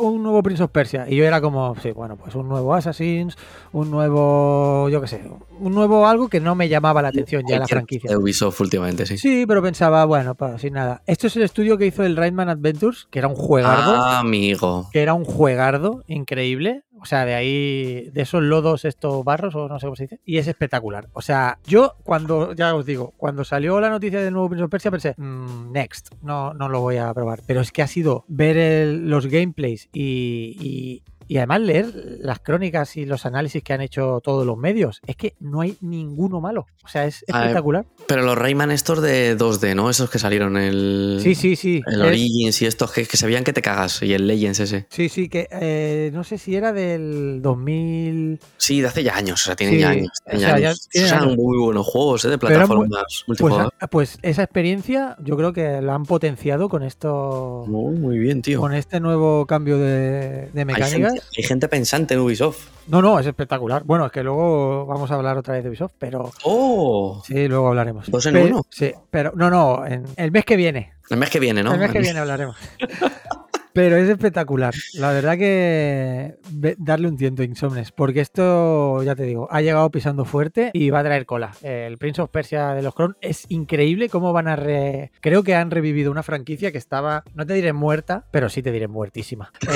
un nuevo Prince of Persia. Y yo era como, sí, bueno, pues un nuevo Assassin's, un nuevo, yo qué sé, un nuevo algo que no me llamaba la atención ya la franquicia. de Ubisoft últimamente, sí. Sí, pero pensaba, bueno, pues sin nada. Esto es el estudio que hizo el Rayman Adventures, que era un juegardo. Ah, amigo. que era un juegardo increíble. O sea, de ahí, de esos lodos, estos barros, o no sé cómo se dice. Y es espectacular. O sea, yo cuando, ya os digo, cuando salió la noticia del nuevo Prince of Persia pensé, "Mm, next, no, no lo voy a probar. Pero es que ha sido ver el- los gameplays y, y- y además leer las crónicas y los análisis que han hecho todos los medios. Es que no hay ninguno malo. O sea, es ver, espectacular. Pero los Rayman estos de 2D, ¿no? Esos que salieron el... Sí, sí, sí. El Es- Origins y estos que, que se veían que te cagas. Y el Legends ese. Sí, sí, que eh, no sé si era del 2000. Sí, de hace ya años. O sea, tienen Sí, ya años. tienen o ya sea, ya años. tienen Son muy buenos juegos, ¿eh? De plataformas Pues, multijugador. ah, pues esa experiencia yo creo que la han potenciado con esto, Muy, muy bien, tío. con este nuevo cambio de, de Hay mecánicas. gente, hay gente pensante en Ubisoft. No, no, es espectacular. Bueno, es que luego vamos a hablar otra vez de Ubisoft, pero ¡Oh! sí, luego hablaremos. ¿Dos en Pe- uno? Sí, pero no, no, en el mes que viene. El mes que viene, ¿no? El mes que viene hablaremos. *laughs* Pero es espectacular. La verdad que darle un tiento a Insomnes, porque esto, ya te digo, ha llegado pisando fuerte y va a traer cola. El Prince of Persia de los Crown es increíble cómo van a re... Creo que han revivido una franquicia que estaba, no te diré muerta, pero sí te diré muertísima. *laughs*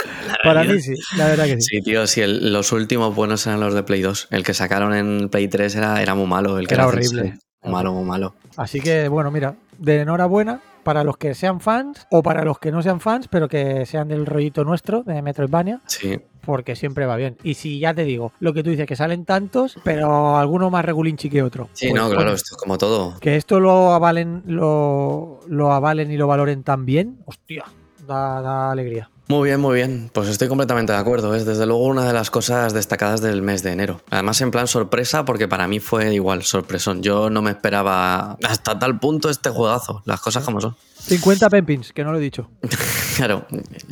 Eh, para mí sí, la verdad que sí. Sí, tío, sí, el- los últimos buenos eran los de Play 2. El que sacaron en Play 3 era, era muy malo. El que Era era horrible. Muy malo, muy malo. Así que, bueno, mira, de enhorabuena para los que sean fans o para los que no sean fans, pero que sean del rollito nuestro, de Metroidvania. Sí. porque siempre va bien. Y si ya te digo, lo que tú dices, que salen tantos, pero alguno más regulinchi que otro. Sí, Pues, no, claro, esto es como todo. Que esto lo avalen, lo, lo avalen y lo valoren tan bien, hostia, da, da alegría. Muy bien, muy bien. Pues estoy completamente de acuerdo. Es desde luego una de las cosas destacadas del mes de enero. Además, en plan sorpresa, porque para mí fue igual, sorpresón. Yo no me esperaba hasta tal punto este juegazo. Las cosas como son. 50 penpins, que no lo he dicho. *laughs* Claro,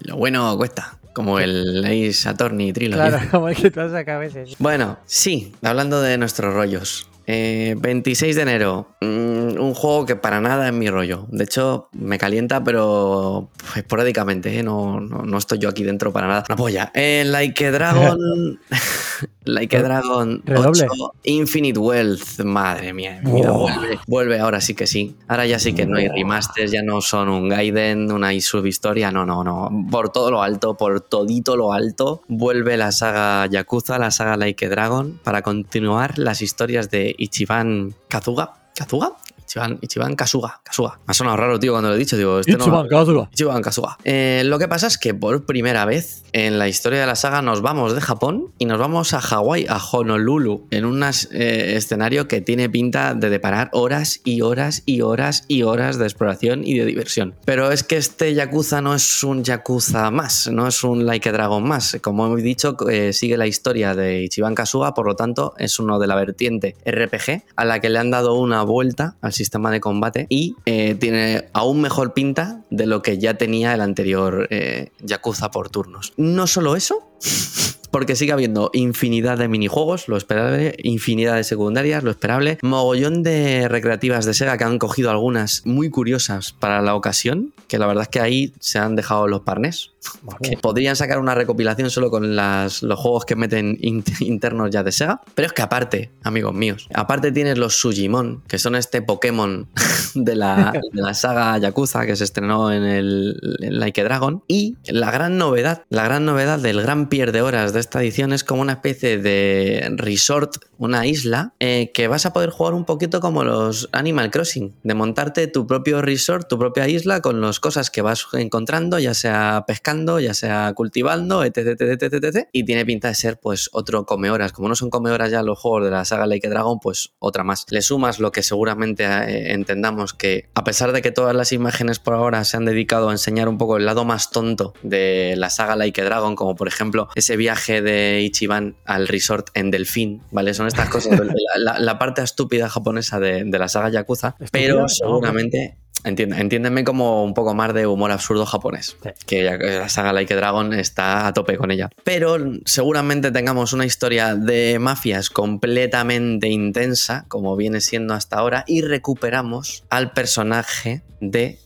lo bueno cuesta. Como el Ace Attorney Trilogy. Claro, *laughs* como el que tú has sacado a veces. Bueno, sí, hablando de nuestros rollos. Eh, 26 de enero, mm, un juego que para nada es mi rollo. De hecho, me calienta, pero esporádicamente, ¿eh? no, no, no estoy yo aquí dentro para nada. Una polla. Eh, like a Dragon. *laughs* like a Dragon Redoble. 8 Infinite Wealth. Madre mía, vuelve, vuelve ahora sí que sí. Ahora ya sí que no hay remasters, ya no son un Gaiden, una subhistoria. No, no, no. Por todo lo alto, por todito lo alto, vuelve la saga Yakuza, la saga Like a Dragon, para continuar las historias de Ichiban Kazuga. ¿Kazuga? Ichiban, Ichiban Kasuga. Kasuga. Me ha sonado raro, tío, cuando lo he dicho. Digo, este no- Ichiban Kazuga. Ichiban Kasuga. Eh, lo que pasa es que por primera vez en la historia de la saga nos vamos de Japón y nos vamos a Hawái, a Honolulu, en un eh, escenario que tiene pinta de deparar horas y horas y horas y horas de exploración y de diversión. Pero es que este Yakuza no es un Yakuza más, no es un Like a Dragon más. Como he dicho, eh, sigue la historia de Ichiban Kasuga, por lo tanto es uno de la vertiente RPG a la que le han dado una vuelta al sistema de combate y eh, tiene aún mejor pinta de lo que ya tenía el anterior eh, Yakuza por turnos. No solo eso, porque sigue habiendo infinidad de minijuegos, lo esperable, infinidad de secundarias, lo esperable, mogollón de recreativas de Sega que han cogido algunas muy curiosas para la ocasión, que la verdad es que ahí se han dejado los parnés. Que podrían sacar una recopilación solo con las- los juegos que meten *laughs* in- internos ya de Sega. Pero es que aparte, amigos míos, aparte tienes los Sujimon, que son este Pokémon *laughs* de la, de la saga Yakuza que se estrenó en el en Like a Dragon. Y la gran novedad, la gran novedad del gran pierde horas esta edición es como una especie de resort, una isla, eh, que vas a poder jugar un poquito como los Animal Crossing, de montarte tu propio resort, tu propia isla con las cosas que vas encontrando, ya sea pescando, ya sea cultivando, etc, etc, etc, etc. Y tiene pinta de ser pues otro come horas. Como no son come horas ya los juegos de la saga Like a Dragon, pues otra más. Le sumas lo que seguramente eh, entendamos que a pesar de que todas las imágenes por ahora se han dedicado a enseñar un poco el lado más tonto de la saga Like a Dragon, como por ejemplo ese viaje de Ichiban al resort en Delfín, ¿vale? Son estas cosas, *laughs* la, la- la parte estúpida japonesa de, de la saga Yakuza, pero seguramente Entiende- entiéndeme como un poco más de humor absurdo japonés. Sí. Que la saga Like a Dragon está a tope con ella. Pero seguramente tengamos una historia de mafias completamente intensa, como viene siendo hasta ahora, y recuperamos al personaje de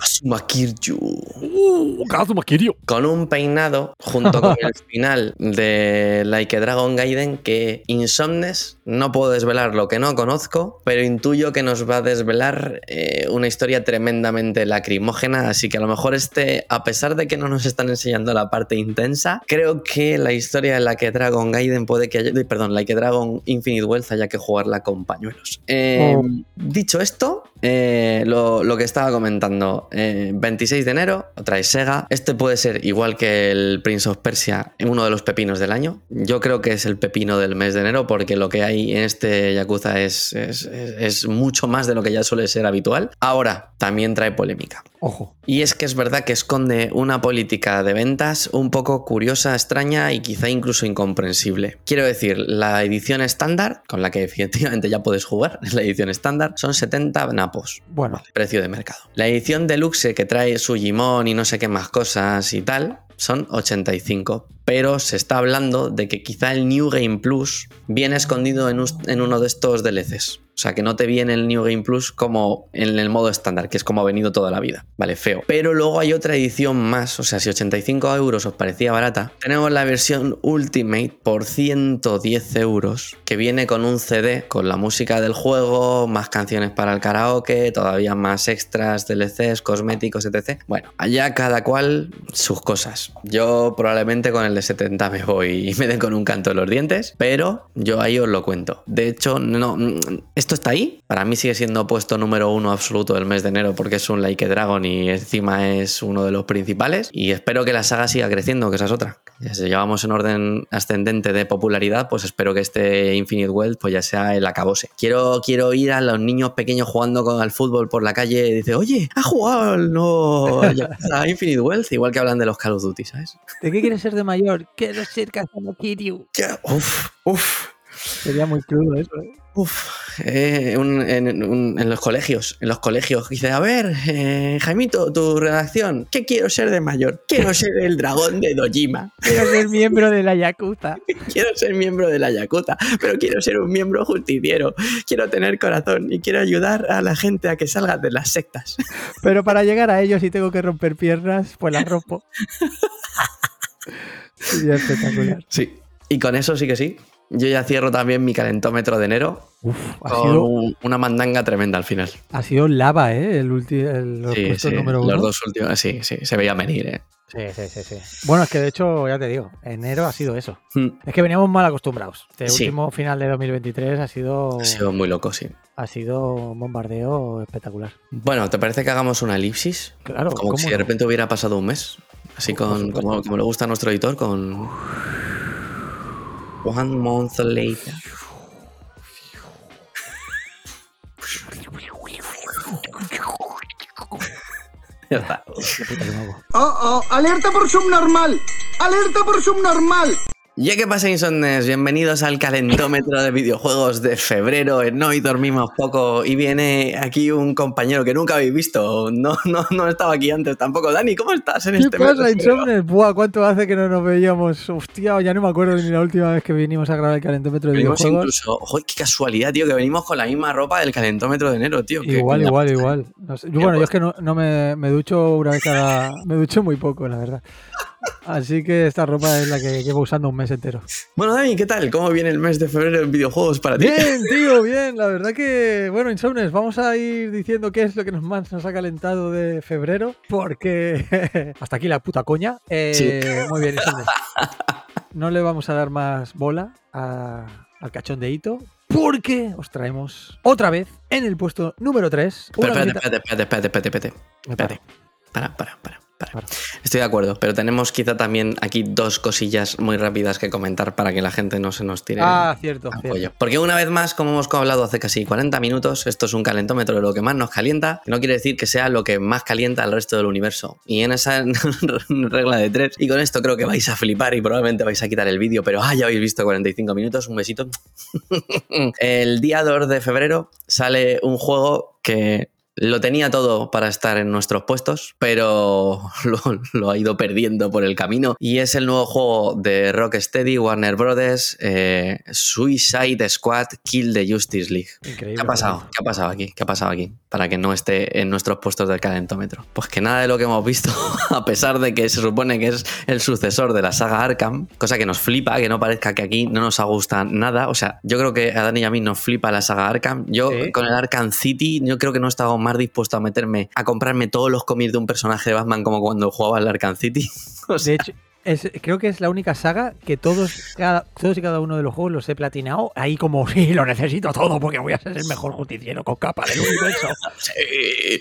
Asuma Kiryu. ¡Uh! Kazuma Kiryu. Con un peinado junto con *laughs* el final de Like a Dragon Gaiden que Insomnes no puedo desvelar lo que no conozco, pero intuyo que nos va a desvelar eh, una historia tremendamente lacrimógena, así que a lo mejor este, a pesar de que no nos están enseñando la parte intensa, creo que la historia de Like a Dragon Gaiden puede que haya, perdón, Like Dragon Infinite Wealth haya que jugarla con pañuelos. Eh, Oh. Dicho esto, eh, lo, lo que estaba comentando, eh, 26 de enero, otra es Sega. Este puede ser igual que el Prince of Persia, uno de los pepinos del año. Yo creo que es el pepino del mes de enero porque lo que hay en este Yakuza es, es, es- es mucho más de lo que ya suele ser habitual. Ahora, también trae polémica. Ojo. Y es que es verdad que esconde una política de ventas un poco curiosa, extraña y quizá incluso incomprensible. Quiero decir, la edición estándar, con la que efectivamente ya puedes jugar, es *laughs* la edición estándar, son 70 napos. Bueno, Precio de mercado. La edición deluxe que trae su Gimon y no sé qué más cosas y tal, son 85. Pero se está hablando de que quizá el New Game Plus viene escondido en, en uno de estos DLCs. O sea, que no te viene el New Game Plus como en el modo estándar, que es como ha venido toda la vida. Vale, feo. Pero luego hay otra edición más. O sea, si 85 euros os parecía barata, tenemos la versión Ultimate por 110 euros, que viene con un CD, con la música del juego, más canciones para el karaoke, todavía más extras, DLCs, cosméticos, etc. Bueno, allá cada cual sus cosas. Yo probablemente con el de 70 me voy y me den con un canto de los dientes, pero yo ahí os lo cuento. De hecho, no, esto está ahí. Para mí sigue siendo puesto número uno absoluto del mes de enero porque es un Like a Dragon y encima es uno de los principales. Y espero que la saga siga creciendo, que esa es otra. Ya si llevamos en orden ascendente de popularidad, pues espero que este Infinite Wealth pues ya sea el acabose. Quiero, quiero ir a los niños pequeños jugando con al fútbol por la calle y dice, oye, ha jugado nuevo Yakuza *laughs* Infinite Wealth, igual que hablan de los Call of Duty, ¿sabes? ¿de qué quieres ser de mayor? Quiero ser Kazuma Kiryu. Uf, uf. Sería muy crudo eso, ¿eh? Uf, eh, un- en, un- en los colegios, en los colegios. Dice, a ver, eh, Jaimito, tu redacción, ¿qué quiero ser de mayor? Quiero ser el dragón de Dojima. *laughs* Quiero ser miembro de la Yakuza. *laughs* Quiero ser miembro de la Yakuza, pero quiero ser un miembro justiciero. Quiero tener corazón y quiero ayudar a la gente a que salga de las sectas. *laughs* Pero para llegar a ello, si tengo que romper piernas, pues las rompo. Sería espectacular. Sí. Y con eso sí que sí. Yo ya cierro también mi calentómetro de enero Uf, ha con sido, un- una mandanga tremenda al final. ha sido lava, ¿eh? El último, los Sí, sí, número uno. los dos últimos, sí, sí, se veía venir, ¿eh? Sí, sí, sí, sí. Bueno, es que de hecho, ya te digo, enero ha sido eso. Hmm. Es que veníamos mal acostumbrados. Este Sí. último final de 2023 ha sido, Ha sido muy loco, sí. ha sido un bombardeo espectacular. Bueno, ¿te parece que hagamos una elipsis? Claro, Como ¿cómo si de no? repente hubiera pasado un mes. Así con, como, como le gusta a nuestro editor, con. One month later. *laughs* Oh, oh, alerta por subnormal. Alerta por subnormal. Ya que pasa, Insomnes, bienvenidos al calentómetro de videojuegos de febrero. En hoy dormimos poco y viene aquí un compañero que nunca habéis visto. No, no, no estaba aquí antes tampoco. Dani, ¿cómo estás en ¿Qué este mes pasa? Insomnes? Buah, ¿cuánto hace que no nos veíamos? Hostia, ya no me acuerdo ni la última vez que vinimos a grabar el calentómetro de Venimos videojuegos. incluso, qué casualidad, tío, que venimos con la misma ropa del calentómetro de enero, tío. Qué- Igual, qué- igual, igual. No sé. Yo, bueno, yo es que no, no me, me ducho una vez cada. Me ducho muy poco, la verdad. Así que esta ropa es la que llevo usando un mes entero. Bueno, Dani, ¿qué tal? ¿Cómo viene el mes de febrero en videojuegos para ti? Bien, *laughs* tío, bien. La verdad que, bueno, Insomnes, vamos a ir diciendo qué es lo que nos más nos ha calentado de febrero, porque *laughs* hasta aquí la puta coña. Eh, Muy bien, Insomnes. *laughs* No le vamos a dar más bola a- al cachón de Hito, porque os traemos otra vez en el puesto número 3. Pero espérate, espérate, espérate, espérate, espérate, espérate. Espérate. Para, para, para, Estoy de acuerdo, pero tenemos quizá también aquí dos cosillas muy rápidas que comentar para que la gente no se nos tire Ah, cierto. Porque una vez más, como hemos hablado hace casi 40 minutos, esto es un calentómetro de lo que más nos calienta, que no quiere decir que sea lo que más calienta al resto del universo. Y en esa *laughs* regla de tres, y con esto creo que vais a flipar y probablemente vais a quitar el vídeo, pero ah, ya habéis visto 45 minutos, un besito. *laughs* el día 2 de febrero sale un juego que lo tenía todo para estar en nuestros puestos, pero *laughs* lo, lo ha ido perdiendo por el camino. Y es el nuevo juego de Rocksteady, Warner Brothers, eh, Suicide Squad Kill the Justice League. Increíble. ¿Qué ha pasado? ¿Qué ha pasado aquí? ¿Qué ha pasado aquí? Para que no esté en nuestros puestos del calentómetro. Pues que nada de lo que hemos visto, *laughs* a pesar de que se supone que es el sucesor de la saga Arkham, cosa que nos flipa, que no parezca que aquí no nos gusta nada. O sea, yo creo que a Dani y a mí nos flipa la saga Arkham. Yo Sí. con el Arkham City, yo creo que no he estado más dispuesto a meterme, a comprarme todos los cómics de un personaje de Batman como cuando jugaba al Arkham City. *laughs* O sea, De hecho, es- creo que es la única saga que todos, cada, todos y cada uno de los juegos los he platinado. Ahí como, sí, lo necesito todo porque voy a ser el mejor justiciero con capa del universo. *laughs* sí,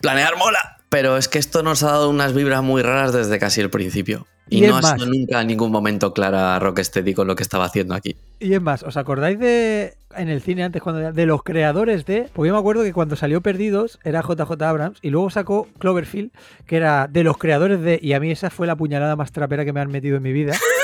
planear mola. Pero es que esto nos ha dado unas vibras muy raras desde casi el principio. Y, Y no ha sido nunca en ningún momento clara Rocksteady con lo que estaba haciendo aquí. Y es más, ¿os acordáis de en el cine antes cuando de los creadores de? Porque yo me acuerdo que cuando salió Perdidos era JJ Abrams y luego sacó Cloverfield, que era de los creadores de y a mí esa fue la puñalada más trapera que me han metido en mi vida. *laughs*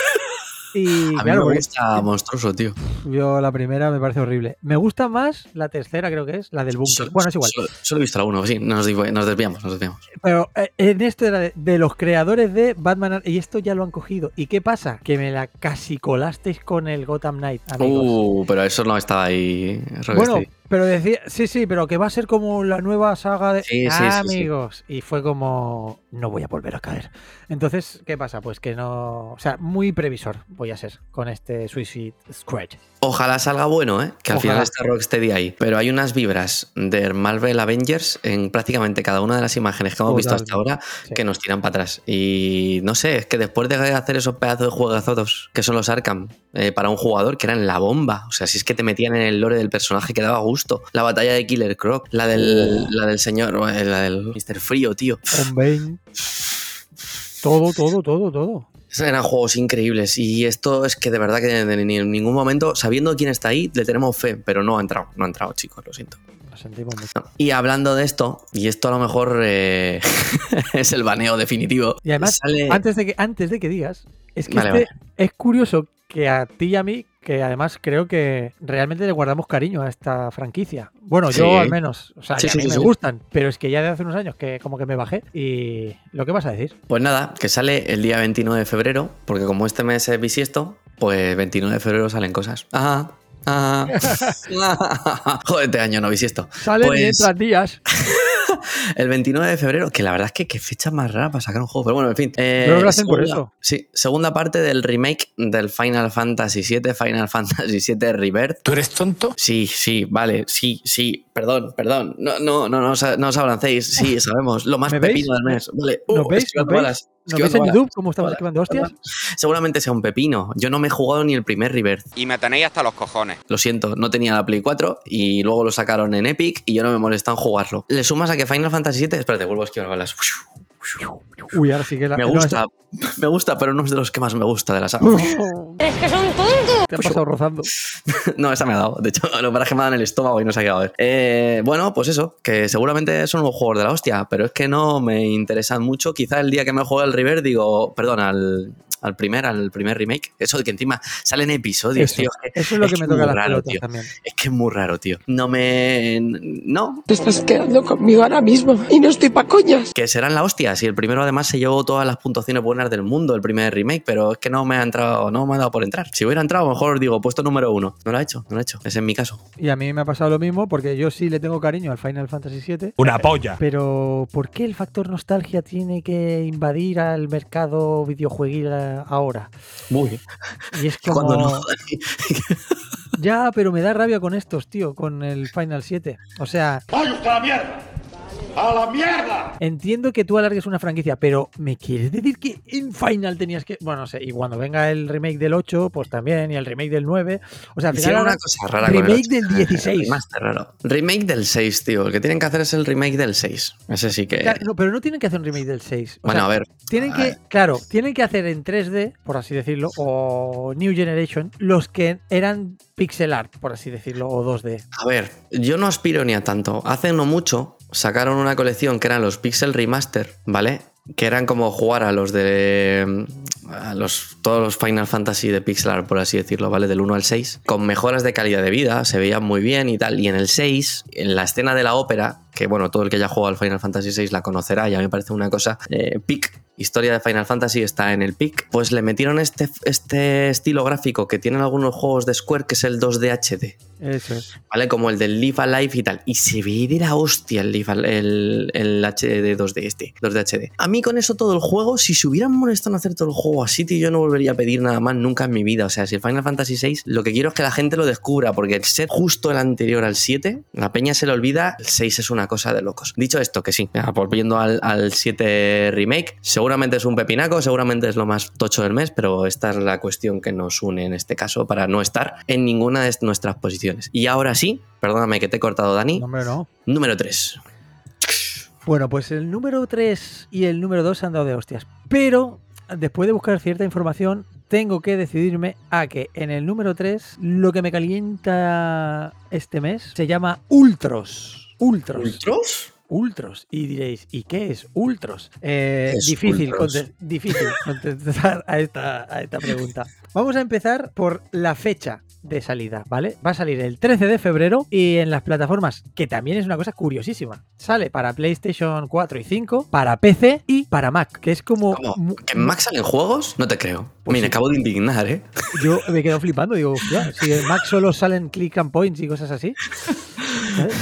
Y A mí me porque gusta monstruoso, tío. yo la primera me parece horrible. Me gusta más la tercera, creo que es, la del búnker. Bueno, es igual. Solo, solo he visto la uno, sí, nos, desviamos, nos desviamos. Pero eh, en esto era de, de los creadores de Batman y esto ya lo han cogido. ¿Y qué pasa? Que me la casi colasteis con el Gotham Knight, amigos. Uh, pero eso no estaba ahí. Bueno, pero decía, sí, sí, pero que va a ser como la nueva saga de Sí, sí, Ah, sí, amigos. Y fue como, no voy a volver a caer. Entonces, ¿qué pasa? Pues que no, o sea, muy previsor voy a ser con este Suicide Squad. Ojalá salga bueno, ¿eh? Que al Ojalá. final está Rocksteady ahí. Pero hay unas vibras de Marvel Avengers en prácticamente cada una de las imágenes que hemos visto hasta ahora Sí. que nos tiran para atrás. Y no sé, es que después de hacer esos pedazos de juegazos que son los Arkham eh, para un jugador que eran la bomba, o sea, si es que te metían en el lore del personaje que daba gusto. La batalla de Killer Croc, la del, la del señor, eh, la del Mr. Frío, tío. Con Bane. *laughs* Todo, todo, todo, todo. Eran juegos increíbles y esto es que de verdad que en ningún momento, sabiendo quién está ahí, le tenemos fe, pero no ha entrado, no ha entrado, chicos, lo siento. Lo sentimos mucho. No. Y hablando de esto, y esto a lo mejor eh, *laughs* es el baneo definitivo. Y además, sale- antes de que antes de que digas, es que Vale, este- es curioso que a ti y a mí, que además creo que realmente le guardamos cariño a esta franquicia. Bueno, Sí. yo al menos, o sea, Sí, que a sí, mí me gustan, pero es que ya de hace unos años que como que me bajé y lo que vas a decir. Pues nada, que sale el día 29 de febrero, porque como este mes es bisiesto, pues 29 de febrero salen cosas. Ajá. Ajá. *laughs* *laughs* Joder, este año no bisiesto. Salen Pues- y entran días. *laughs* *laughs* El 29 de febrero, que la verdad es que qué fecha más rara para sacar un juego. Pero bueno, en fin. eh, que lo hacen por segunda- eso. Sí, segunda parte del remake del Final Fantasy VII, Final *laughs* Fantasy VII Rebirth. ¿Tú eres tonto? Sí, sí, vale, sí, sí, perdón, perdón. No, no, no, no, os- no os abrancéis. Sí, *laughs* sabemos. Lo más pepino del mes. Vale. ¿Nos Uh, veis? ¿Nos ves en. YouTube cómo estamos esquivando hostias? Seguramente sea un pepino. Yo no me he jugado ni el primer Rebirth. Y me tenéis hasta los cojones. Lo siento, no tenía la Play 4 y luego lo sacaron en Epic y yo no me molesta en jugarlo. Le sumas a que Final Fantasy VII. Espérate, vuelvo a esquivar balas. Uy, ahora sí que la, Me no, gusta, *laughs* me gusta, pero no es de los que más me gusta de la saga. *laughs* Es que son tontos. Te han pasado rozando. *laughs* No, esa me ha dado. De hecho, *laughs* lo para que me ha dado en el estómago y no se ha quedado a ver. Eh, bueno, pues eso, que seguramente son unos juegos de la hostia, pero es que no me interesan mucho. Quizá el día que me juegue el River, digo, perdón, al, al primer, al primer remake. Eso de que encima salen episodios, Eso, tío. Es que- eso es lo que me toca muy las raro, pelotas tío. también. Es que es muy raro, tío. No me. No, Te estás quedando conmigo ahora mismo y no estoy pa' coñas. que serán la hostia. Si el primero además se llevó todas las puntuaciones buenas del mundo, el primer remake, pero es que no me ha entrado, no me ha dado por entrar. Si hubiera entrado, a lo mejor os digo, puesto número uno. No lo ha hecho, no lo ha hecho. Ese es mi caso. Y a mí me ha pasado lo mismo porque yo sí le tengo cariño al Final Fantasy VII. Una polla. Pero ¿por qué el factor nostalgia tiene que invadir al mercado videojueguil a- ahora? Muy. Y es como... *laughs* Cuando no. *laughs* Ya, pero me da rabia con estos, tío, con el Final 7. O sea, ¡Vaya usted a la mierda! ¡A la mierda! entiendo que tú alargues una franquicia, pero ¿me quieres decir que en Final tenías que...? Bueno, no sé, y cuando venga el remake del 8, pues también, y el remake del 9... O sea, al final una cosa rara con el remake del 16. Remaster raro. Remake del 6, tío. El que tienen que hacer es el remake del 6. Ese sí que. Claro, no, pero no tienen que hacer un remake del 6. O bueno, sea, a ver. Tienen a que, ver. claro, tienen que hacer en 3D, por así decirlo, o New Generation, los que eran pixel art, por así decirlo, o 2D. A ver, yo no aspiro ni a tanto. Hace no mucho sacaron una colección que eran los Pixel Remaster, ¿vale? Que eran como jugar a los de. a los, todos los Final Fantasy de pixel art, por así decirlo, ¿vale? Del 1 al 6, con mejoras de calidad de vida, se veían muy bien y tal. Y en el 6, en la escena de la ópera, que bueno, todo el que haya jugado al Final Fantasy VI la conocerá, ya me parece una cosa eh, pic. Historia de Final Fantasy está en el pic. Pues le metieron este, este estilo gráfico que tienen algunos juegos de Square, que es el 2D HD. Eso es. ¿Vale? Como el del Live Alive y tal. Y se ve de la hostia el, Live el, el HD 2D este, 2D HD. A mí con eso todo el juego, si se hubieran molestado en hacer todo el juego así, tío, yo no volvería a pedir nada más nunca en mi vida. O sea, si el Final Fantasy VI, lo que quiero es que la gente lo descubra, porque el ser justo el anterior al 7, la peña se le olvida, el 6 es una cosa de locos. Dicho esto, que sí, volviendo al, al 7 remake, seguramente es un pepinaco, seguramente es lo más tocho del mes, pero esta es la cuestión que nos une en este caso para no estar en ninguna de nuestras posiciones. Y ahora sí, perdóname que te he cortado, Dani. Hombre, no. Número 3. Bueno, pues el número 3 y el número 2 se han dado de hostias. Pero después de buscar cierta información, tengo que decidirme a que en el número 3 lo que me calienta este mes se llama Ultros. Ultros. ¿Ultros? Ultros. Y diréis, ¿y qué es Ultros? Eh, ¿Qué es difícil, Ultros? conte- difícil *laughs* contestar a esta, a esta pregunta. Vamos a empezar por la fecha de salida, ¿vale? Va a salir el 13 de febrero y en las plataformas, que también es una cosa curiosísima. Sale para PlayStation 4 y 5, para PC y para Mac, que es como... ¿Cómo? mu- ¿Que en Mac salen juegos? No te creo. Pues Mira, sí. acabo de indignar, ¿eh? Yo me quedo flipando, digo, "Hostia, si en Mac solo salen click and points y cosas así. *laughs* ¿sabes?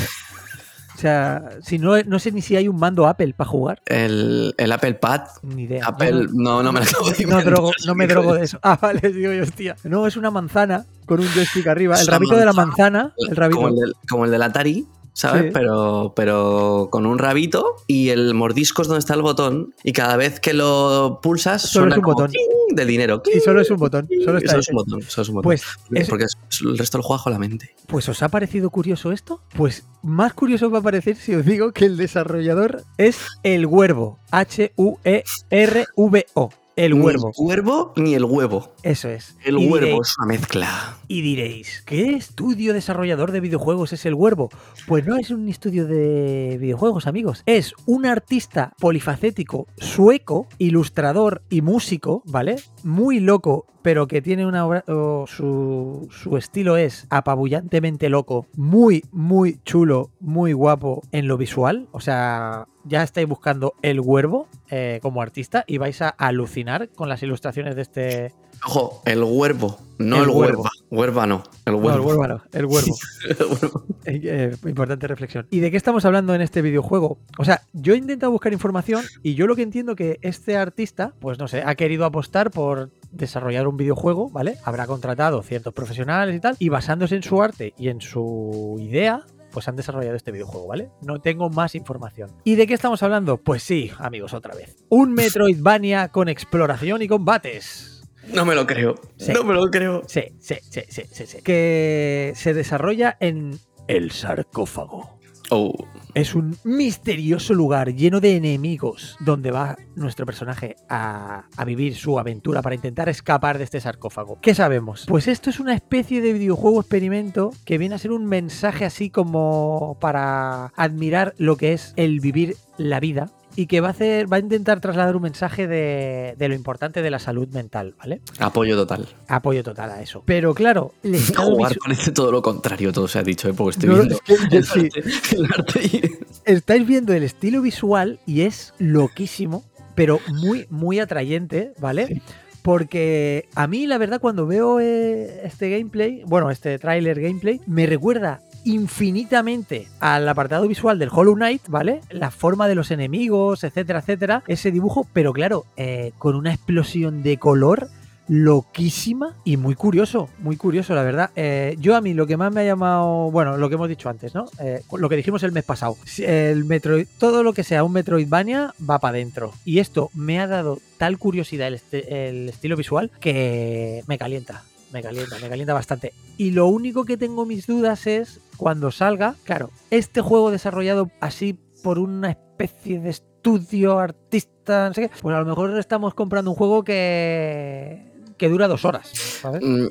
O sea, si no, no sé ni si hay un mando Apple para jugar, El, el Apple Pad. ni idea. Apple, no, no me lo acabo de No, drogo, no me *laughs* drogo de eso. Ah, vale, *laughs* digo yo, hostia. No, es una manzana con un joystick arriba. El rabito de la manzana, manzana, el rabito. Como el, del, como el del Atari, ¿sabes? Sí. Pero, pero con un rabito y el mordisco es donde está el botón y cada vez que lo pulsas Solo suena es un como botón. de dinero. Y solo es un botón. Solo está Eso es un botón, eso es un botón. Pues, es- Porque es- el resto lo juega con la mente. pues, ¿os ha parecido curioso esto? Pues más curioso va a parecer si os digo que el desarrollador es el Huervo. E H-U-E-R-V-O. El Ni Huervo. el cuervo ni el huevo. Eso es. El Y huevo diréis- es una mezcla. Y diréis, ¿qué estudio desarrollador de videojuegos es el Huervo? Pues no es un estudio de videojuegos, amigos. Es un artista polifacético sueco, ilustrador y músico, ¿vale? Muy loco, pero que tiene una obra. su, su estilo es apabullantemente loco, muy, muy chulo, muy guapo en lo visual. O sea, ya estáis buscando el Huervo eh, como artista y vais a alucinar con las ilustraciones de este. Ojo, el huervo, no El el, huervo. huerva. Huerva no, el No, el huervo. Huervo no, el Huervo. *laughs* El huervo. Eh, eh, importante reflexión. ¿Y de qué estamos hablando en este videojuego? O sea, yo he intentado buscar información y yo lo que entiendo que este artista, pues no sé, ha querido apostar por desarrollar un videojuego, ¿vale? Habrá contratado ciertos profesionales y tal, y basándose en su arte y en su idea, pues han desarrollado este videojuego, ¿vale? No tengo más información. ¿Y de qué estamos hablando? Pues sí, amigos, otra vez. Un *laughs* Metroidvania con exploración y combates. No me lo creo. Sí. No me lo creo. Sí, sí, sí, sí, sí, sí. Que se desarrolla en el sarcófago. Oh, Es un misterioso lugar lleno de enemigos donde va nuestro personaje a, a vivir su aventura para intentar escapar de este sarcófago. ¿Qué sabemos? Pues esto es una especie de videojuego experimento que viene a ser un mensaje así como para admirar lo que es el vivir la vida y que va a hacer va a intentar trasladar un mensaje de, de lo importante de la salud mental, ¿vale? apoyo total. Apoyo total a eso. Pero claro, el *laughs* estado Jugar visu- parece todo lo contrario, todo se ha dicho, ¿eh? porque estoy No, viendo es que yo el sí. arte, el arte y- estáis viendo el estilo visual y es loquísimo, pero muy, muy atrayente, ¿vale? Porque a mí, la verdad, cuando veo eh, este gameplay, bueno, este tráiler gameplay, me recuerda infinitamente al apartado visual del Hollow Knight, ¿vale? La forma de los enemigos, etcétera, etcétera, ese dibujo, pero claro, eh, con una explosión de color loquísima y muy curioso, muy curioso, la verdad. Eh, yo a mí lo que más me ha llamado, bueno, lo que hemos dicho antes, ¿no? Eh, lo que dijimos el mes pasado, el todo lo que sea un Metroidvania va para adentro. Y esto me ha dado tal curiosidad el, este- el estilo visual que me calienta. Me calienta, me calienta bastante. Y lo único que tengo mis dudas es cuando salga, claro, este juego desarrollado así por una especie de estudio, artista, no sé qué, pues a lo mejor estamos comprando un juego que, que dura dos horas, ¿sabes? Mm,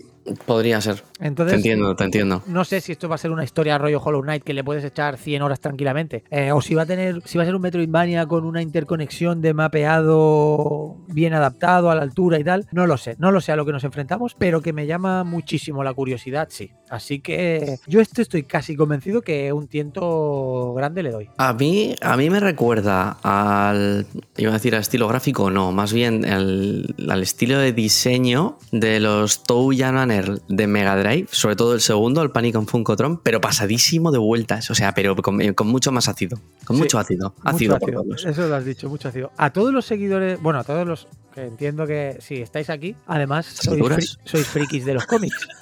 Podría ser. Entonces, te entiendo, te entiendo. No sé si esto va a ser una historia rollo Hollow Knight que le puedes echar 100 horas tranquilamente. Eh, o si va a tener, si va a ser un Metroidvania con una interconexión de mapeado bien adaptado a la altura y tal. No lo sé, no lo sé a lo que nos enfrentamos, pero que me llama muchísimo la curiosidad, sí. Así que yo esto estoy casi convencido que un tiento grande le doy. A mí, a mí me recuerda al. Iba a decir al estilo gráfico, no, más bien el- al estilo de diseño de los Tou Manner de Mega Drive, sobre todo el segundo, el Panic and Funkotron, pero pasadísimo de vueltas, o sea, pero con, con mucho más ácido. Con Sí, mucho ácido. Mucho Ácido por ácido. Eso lo has dicho, mucho ácido. A todos los seguidores, bueno, a todos los que entiendo que si estáis aquí, además sois, sois frikis de los cómics. *laughs*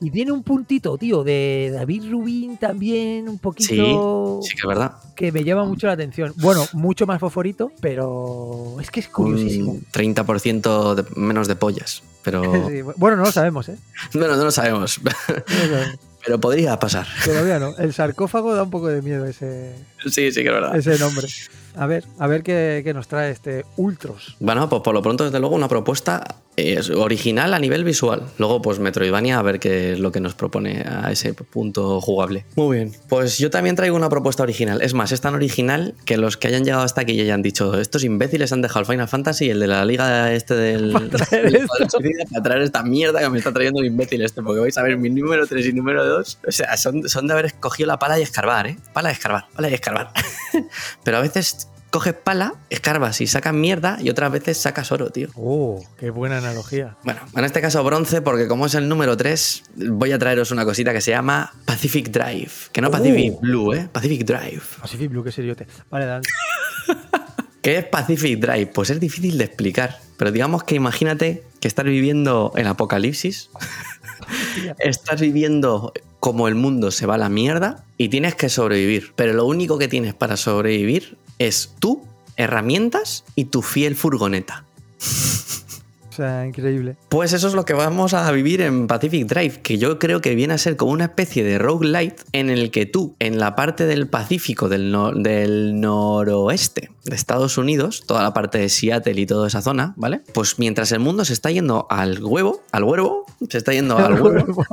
Y tiene un puntito, tío, de David Rubin también, un poquito Sí, que es verdad. que me llama mucho la atención. Bueno, mucho más fosforito, pero es que es curiosísimo. Un 30% de- menos de pollas. Pero *laughs* Sí, bueno, no lo sabemos, ¿eh? bueno, no lo sabemos. No lo sabemos. *laughs* Pero podría pasar. Todavía no. *laughs* El sarcófago da un poco de miedo ese, Sí, sí que es verdad. ese nombre. A ver, a ver qué, qué nos trae este Ultros. Bueno, pues por lo pronto, desde luego, una propuesta eh, original a nivel visual. Luego, pues Metroidvania, a ver qué es lo que nos propone a ese punto jugable. Muy bien, pues yo también traigo una propuesta original. Es más, es tan original que los que hayan llegado hasta aquí ya hayan dicho, estos imbéciles han dejado el Final Fantasy, el de la liga este del... *laughs* Para traer del- esto. para traer esta mierda que me está trayendo el imbécil este, porque vais a ver mi número 3 y número 2. O sea, son, son de haber escogido la pala y escarbar, ¿eh? Pala y escarbar, pala y escarbar. *laughs* Pero a veces coges pala, escarbas y sacas mierda y otras veces sacas oro, tío. Oh, qué buena analogía. Bueno, en este caso bronce, porque como es el número 3, voy a traeros una cosita que se llama Pacific Drive. Que no Oh. Pacific Blue, ¿eh? Pacific Drive. Pacific Blue, qué seriote. Vale, Dan. *laughs* ¿Qué es Pacific Drive? Pues es difícil de explicar. Pero digamos que imagínate que estás viviendo el apocalipsis. *laughs* estás viviendo como el mundo se va a la mierda y tienes que sobrevivir. Pero lo único que tienes para sobrevivir es tú, herramientas y tu fiel furgoneta. O sea, increíble. Pues eso es lo que vamos a vivir en Pacific Drive, que yo creo que viene a ser como una especie de roguelite en el que tú, en la parte del Pacífico, del, no- del noroeste de Estados Unidos, toda la parte de Seattle y toda esa zona, ¿vale? Pues mientras el mundo se está yendo al huevo, al huevo, se está yendo *laughs* al huevo,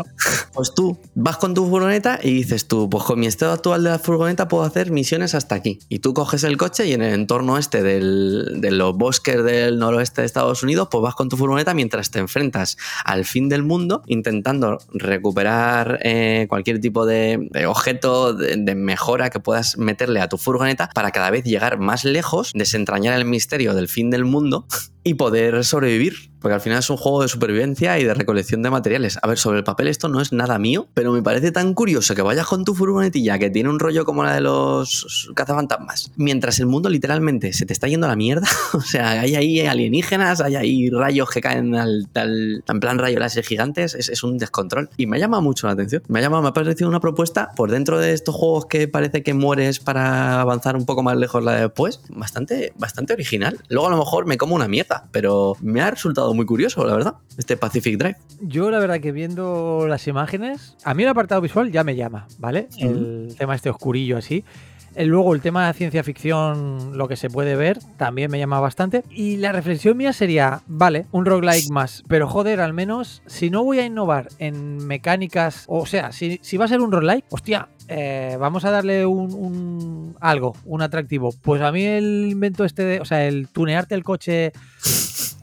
pues tú vas con tu furgoneta y dices tú, pues con mi estado actual de la furgoneta puedo hacer misiones hasta aquí. Y tú coges el coche y en el entorno este del- de los bosques del noroeste de Estados Unidos, pues vas con tu furgoneta mientras te enfrentas al fin del mundo intentando recuperar eh, cualquier tipo de, objeto, de, de mejora que puedas meterle a tu furgoneta para cada vez llegar más lejos, desentrañar el misterio del fin del mundo *laughs* y poder sobrevivir. Porque al final es un juego de supervivencia y de recolección de materiales. A ver, sobre el papel esto no es nada mío, pero me parece tan curioso que vayas con tu furgonetilla que tiene un rollo como la de los cazafantasmas, mientras el mundo literalmente se te está yendo a la mierda. *laughs* o sea, hay ahí alienígenas, hay ahí rayos que caen al, al- en plan rayo láser gigantes, es, es un descontrol. Y me llama mucho la atención. Me ha llamado, me ha parecido una propuesta por dentro de estos juegos que parece que mueres para avanzar un poco más lejos la de después, bastante, bastante original. Luego a lo mejor me como una mierda, pero me ha resultado muy curioso, la verdad, este Pacific Drive. Yo la verdad que viendo las imágenes, a mí el apartado visual ya me llama, ¿vale? El tema este oscurillo así. Luego el tema de ciencia ficción, lo que se puede ver, también me llama bastante. Y la reflexión mía sería, vale, un roguelike más, pero joder, al menos, si no voy a innovar en mecánicas, o sea, si, si va a ser un roguelike, hostia, eh, vamos a darle un, un- algo, un atractivo. Pues a mí el invento este de, o sea, el tunearte el coche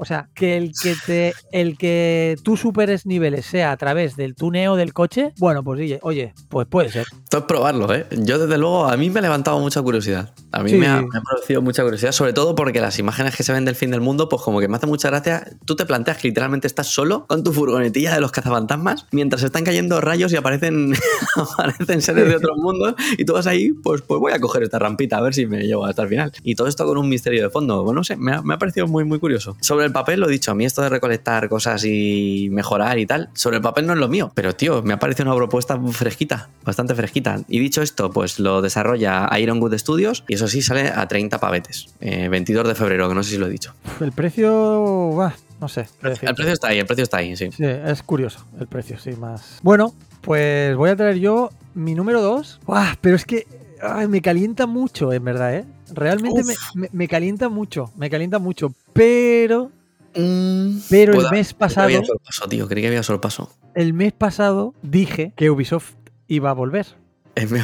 o sea, que el que te el que tú superes niveles sea a través del tuneo del coche, bueno, pues oye, oye, pues puede ser. Esto es probarlo, ¿eh? Yo, desde luego, a mí me ha levantado mucha curiosidad. A mí Sí. me, ha, me ha producido mucha curiosidad, sobre todo porque las imágenes que se ven del fin del mundo, pues como que me hace mucha gracia. Tú te planteas que literalmente estás solo con tu furgonetilla de los cazafantasmas mientras están cayendo rayos y aparecen, *laughs* aparecen seres de otros mundos y tú vas ahí, pues, pues voy a coger esta rampita a ver si me llevo hasta el final. Y todo esto con un misterio de fondo. Bueno, no sé, me ha, me ha parecido muy, muy curioso. Sobre el papel, lo he dicho, a mí esto de recolectar cosas y mejorar y tal, sobre el papel no es lo mío. Pero, tío, me ha parecido una propuesta fresquita, bastante fresquita. Y dicho esto, pues lo desarrolla Ironwood Studios y eso sí sale a 30 pavetes. Eh, 22 de febrero, que no sé si lo he dicho. El precio, bah, no sé. El precio está ahí, el precio está ahí, sí. Sí, es curioso el precio, sí, más. Bueno, pues voy a traer yo mi número 2. Pero es que ay, me calienta mucho, en verdad, ¿eh? Realmente me, me- me calienta mucho, me calienta mucho. Pero Mm, Pero el mes Creí que pasado, había sorpaso, tío. Creí que había sorpaso. el mes pasado dije que Ubisoft iba a volver. Es mi-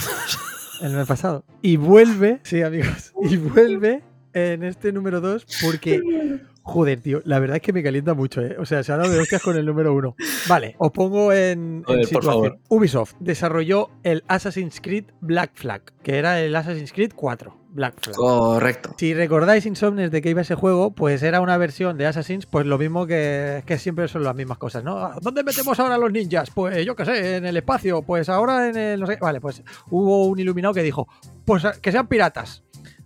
El mes pasado. Y vuelve, sí, amigos, y vuelve en este número 2 porque, *laughs* joder, tío, la verdad es que me calienta mucho, ¿eh? O sea, se ha dado de hostias con el número 1. Vale, os pongo en, en Joder, por situación. favor. Ubisoft desarrolló el Assassin's Creed Black Flag, que era el Assassin's Creed 4, Black Flag. Correcto. Si recordáis Insomnes de que iba ese juego, pues era una versión de Assassin's, pues lo mismo que, que siempre son las mismas cosas, ¿no? Ah, ¿Dónde metemos ahora a los ninjas? Pues yo qué sé, en el espacio, pues ahora en el... no sé- Vale, pues hubo un iluminado que dijo, pues que sean piratas.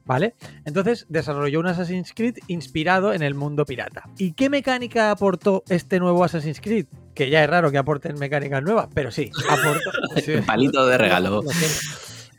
¿Vale? Entonces desarrolló un Assassin's Creed inspirado en el mundo pirata. ¿Y qué mecánica aportó este nuevo Assassin's Creed? Que ya es raro que aporten mecánicas nuevas, pero sí, aportó. sí. *laughs* Palito de regalo.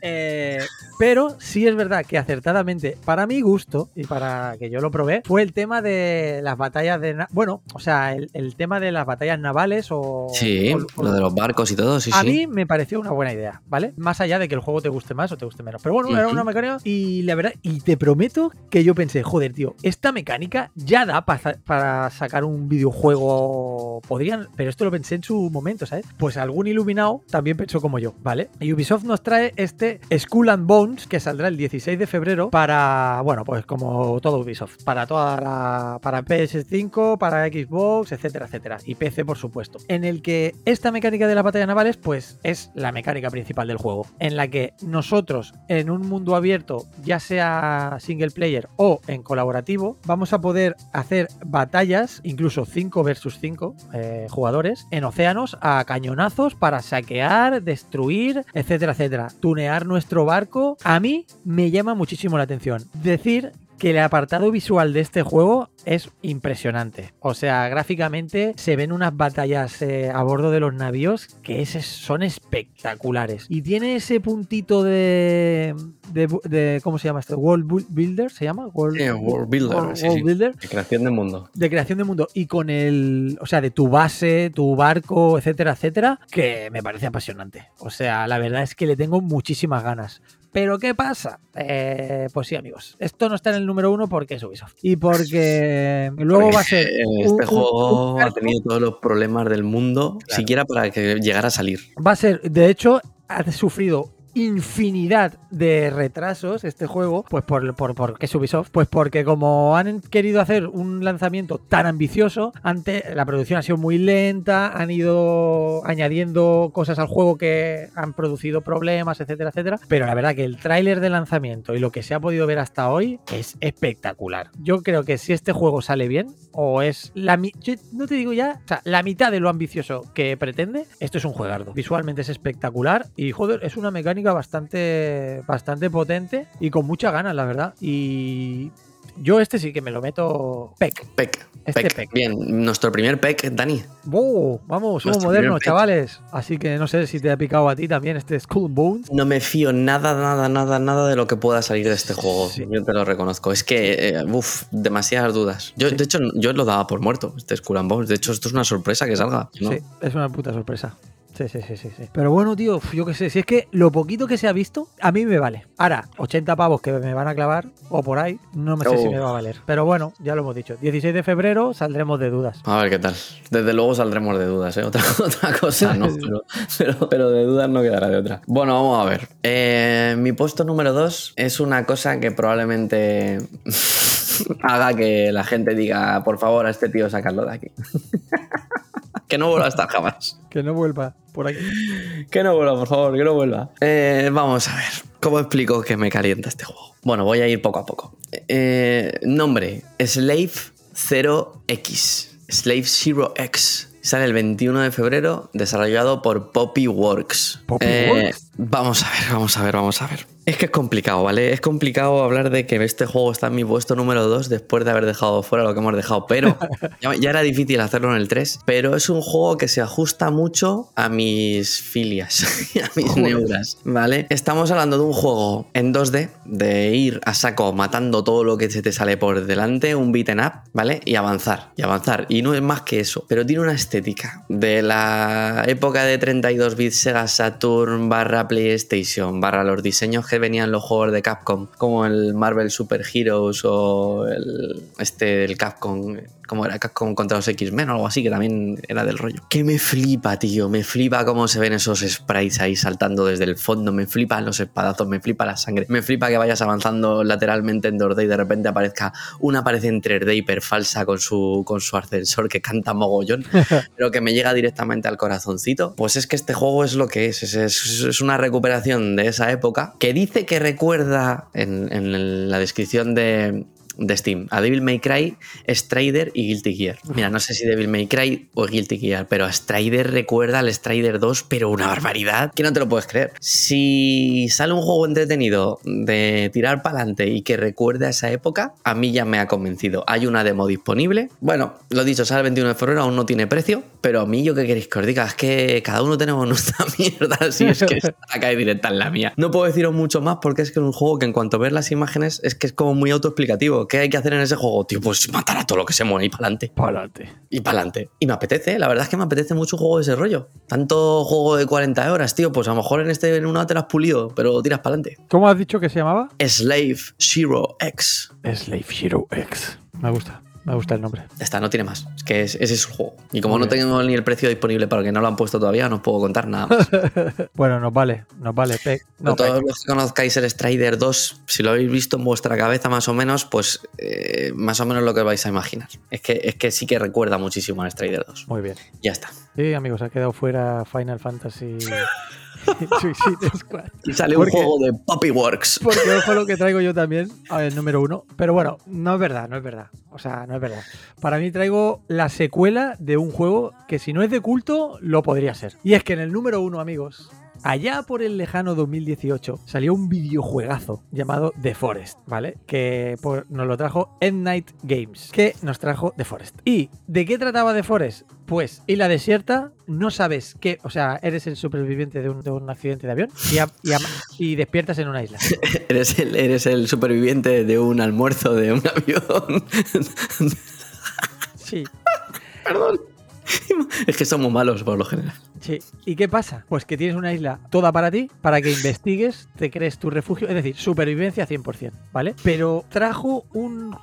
Eh, pero sí es verdad que acertadamente, para mi gusto y para que yo lo probé, fue el tema de las batallas de. Bueno, o sea, el, el tema de las batallas navales o. Sí, o- o- lo de los barcos y todo, sí, a sí. mí me pareció una buena idea, ¿vale? Más allá de que el juego te guste más o te guste menos. Pero bueno, era una mecánica y la verdad, y te prometo que yo pensé, joder, tío, esta mecánica ya da pa- para sacar un videojuego. Podrían, pero esto lo pensé en su momento, ¿sabes? Pues algún iluminado también pensó como yo, ¿vale? Y Ubisoft nos trae este Skull and Bones que saldrá el 16 de febrero para, bueno, pues como todo Ubisoft, para toda la, para PS5, para Xbox, etcétera, etcétera, y PC por supuesto, en el que esta mecánica de las batallas navales, pues es la mecánica principal del juego, en la que nosotros en un mundo abierto, ya sea single player o en colaborativo, vamos a poder hacer batallas, incluso 5 versus 5 jugadores, en océanos a cañonazos para saquear, destruir, etcétera, etcétera. Tunear nuestro barco, a mí me llama muchísimo la atención. Decir que el apartado visual de este juego es impresionante. O sea, gráficamente se ven unas batallas eh, a bordo de los navíos que es- son espectaculares. Y tiene ese puntito de, de, de- ¿Cómo se llama esto? World Bu- Builder, ¿se llama? World, Sí, World Builder, World- sí, World sí. Builder De creación de mundo. de creación de mundo y con el, o sea, de tu base, tu barco, etcétera, etcétera, que me parece apasionante. O sea, la verdad es que le tengo muchísimas ganas. Pero ¿qué pasa? Eh, pues sí, amigos. Esto no está en el número uno porque es Ubisoft. Y porque luego va a ser... *laughs* Este un- juego un ha tenido todos los problemas del mundo, siquiera para que llegara a salir. Va a ser, de hecho, ha sufrido infinidad de retrasos este juego, pues por, por, por que es Ubisoft, pues porque como han querido hacer un lanzamiento tan ambicioso, antes la producción ha sido muy lenta, han ido añadiendo cosas al juego que han producido problemas, etcétera, etcétera, pero la verdad que el tráiler de lanzamiento y lo que se ha podido ver hasta hoy es espectacular. Yo creo que si este juego sale bien, o es la no te digo ya, o sea, la mitad de lo ambicioso que pretende, esto es un juegardo. Visualmente es espectacular y joder, es una mecánica bastante bastante potente y con muchas ganas, la verdad. Y yo este sí que me lo meto pec. PEC. Este PEC. PEC. Bien, nuestro primer PEC, Dani. ¡Oh! Vamos, somos modernos, chavales. Así que no sé si te ha picado a ti también este Skull Bones. No me fío nada, nada, nada, nada de lo que pueda salir de este juego. Sí. Yo te lo reconozco. Es que, eh, uff, demasiadas dudas. Yo, Sí. De hecho, yo lo daba por muerto, este Skull Bones. De hecho, esto es una sorpresa que salga. ¿no? Sí, es una puta sorpresa. Sí, sí, sí, sí, sí. Pero bueno, tío, yo qué sé, si es que lo poquito que se ha visto, a mí me vale. Ahora, 80 pavos que me van a clavar, o por ahí, no me sé si Oh. me va a valer. Pero bueno, ya lo hemos dicho. 16 de febrero saldremos de dudas. A ver qué tal. Desde luego saldremos de dudas, ¿eh? Otra, *laughs* otra cosa, ¿no? *laughs* Pero, pero- pero de dudas no quedará de otra. Bueno, vamos a ver. Eh, mi puesto número 2 es una cosa que probablemente *laughs* haga que la gente diga, por favor, a este tío sacarlo de aquí. Que no vuelva a estar jamás. *laughs* Que no vuelva por aquí. Que no vuelva, por favor, que no vuelva. Eh, vamos a ver. ¿Cómo explico que me calienta este juego? Bueno, voy a ir poco a poco. Eh, nombre: Slave 0X. Slave Zero X. Sale el 21 de febrero, desarrollado por Poppy Works. Poppy Eh, Works. Vamos a ver, vamos a ver, vamos a ver. Es que es complicado, ¿vale? Es complicado hablar de que este juego está en mi puesto número 2 después de haber dejado fuera lo que hemos dejado, pero *laughs* ya, ya era difícil hacerlo en el 3, pero es un juego que se ajusta mucho a mis filias *laughs* a mis neuras, ¿vale? Estamos hablando de un juego en 2D, de ir a saco matando todo lo que se te sale por delante, un beaten up, ¿vale? Y avanzar, y avanzar. Y no es más que eso, pero tiene una estética de la época de 32 bits Sega Saturn barra PlayStation barra los diseños que venían los juegos de Capcom, como el Marvel Super Heroes o el, este, el Capcom, como era Capcom contra los X-Men o algo así, que también era del rollo. Que me flipa, tío, me flipa cómo se ven esos sprites ahí saltando desde el fondo, me flipan los espadazos, me flipa la sangre, me flipa que vayas avanzando lateralmente en 2D y de repente aparezca una pared en 3D hiper falsa con su, con su ascensor que canta mogollón, *laughs* pero que me llega directamente al corazoncito. Pues es que este juego es lo que es, es, es- es una recuperación de esa época que dice que recuerda en, la descripción de, de Steam a Devil May Cry, Strider y Guilty Gear. Mira, no sé si Devil May Cry o Guilty Gear, pero a Strider recuerda al Strider 2, pero una barbaridad que no te lo puedes creer. Si sale un juego entretenido de tirar para adelante y que recuerde a esa época, a mí ya me ha convencido. Hay una demo disponible. Bueno, lo dicho, sale el 21 de febrero, aún no tiene precio, pero a mí yo qué queréis que os diga, es que cada uno tenemos *laughs* nuestra mierda, así es que está *laughs* acá directa en la mía. No puedo deciros mucho más porque es que es un juego que en cuanto ves las imágenes es que es como muy autoexplicativo. ¿Qué hay que hacer en ese juego? Tío, pues matar a todo lo que se mueve y para adelante. Para adelante. Y para adelante. Y me apetece, la verdad es que me apetece mucho un juego de ese rollo. Tanto juego de 40 horas, tío, pues a lo mejor en este en una te lo has pulido, pero tiras para adelante. ¿Cómo has dicho que se llamaba? Slave Zero X. Slave Hero X. Me gusta, me gusta el nombre. Ya está, no tiene más. Es que es- ese es el juego. Y como Muy no bien. tengo ni el precio disponible para que no lo han puesto todavía, no os puedo contar nada más. *laughs* Bueno, nos vale, nos vale. Pe- no, No, todos pe- los que conozcáis el Strider 2, si lo habéis visto en vuestra cabeza más o menos, pues eh, más o menos lo que vais a imaginar. Es que, es que sí que recuerda muchísimo al Strider 2. Muy bien. Ya está. Sí, amigos, ha quedado fuera Final Fantasy *laughs* *laughs* Suicide Squad. Y sale ¿Por un juego de Poppyworks. Porque ojo lo *laughs* que traigo yo también, ver, número uno. Pero bueno, no es verdad, no es verdad. O sea, no es verdad. Para mí traigo la secuela de un juego que si no es de culto, lo podría ser. Y es que en el número uno, amigos, allá por el lejano 2018, salió un videojuegazo llamado The Forest, ¿vale? Que por- nos lo trajo Endnight Games, que nos trajo The Forest. ¿Y de qué trataba The Forest? Pues isla desierta, no sabes qué, o sea, eres el superviviente de un, de un accidente de avión y, a- y a- y despiertas en una isla. *laughs* Eres el, eres el superviviente de un almuerzo de un avión. Sí, *laughs* Perdón. *laughs* Es que somos malos por lo general. sí. ¿Y qué pasa? Pues que tienes una isla toda para ti, para que *laughs* investigues, te crees tu refugio, es decir, supervivencia 100%, ¿vale? Pero trajo un...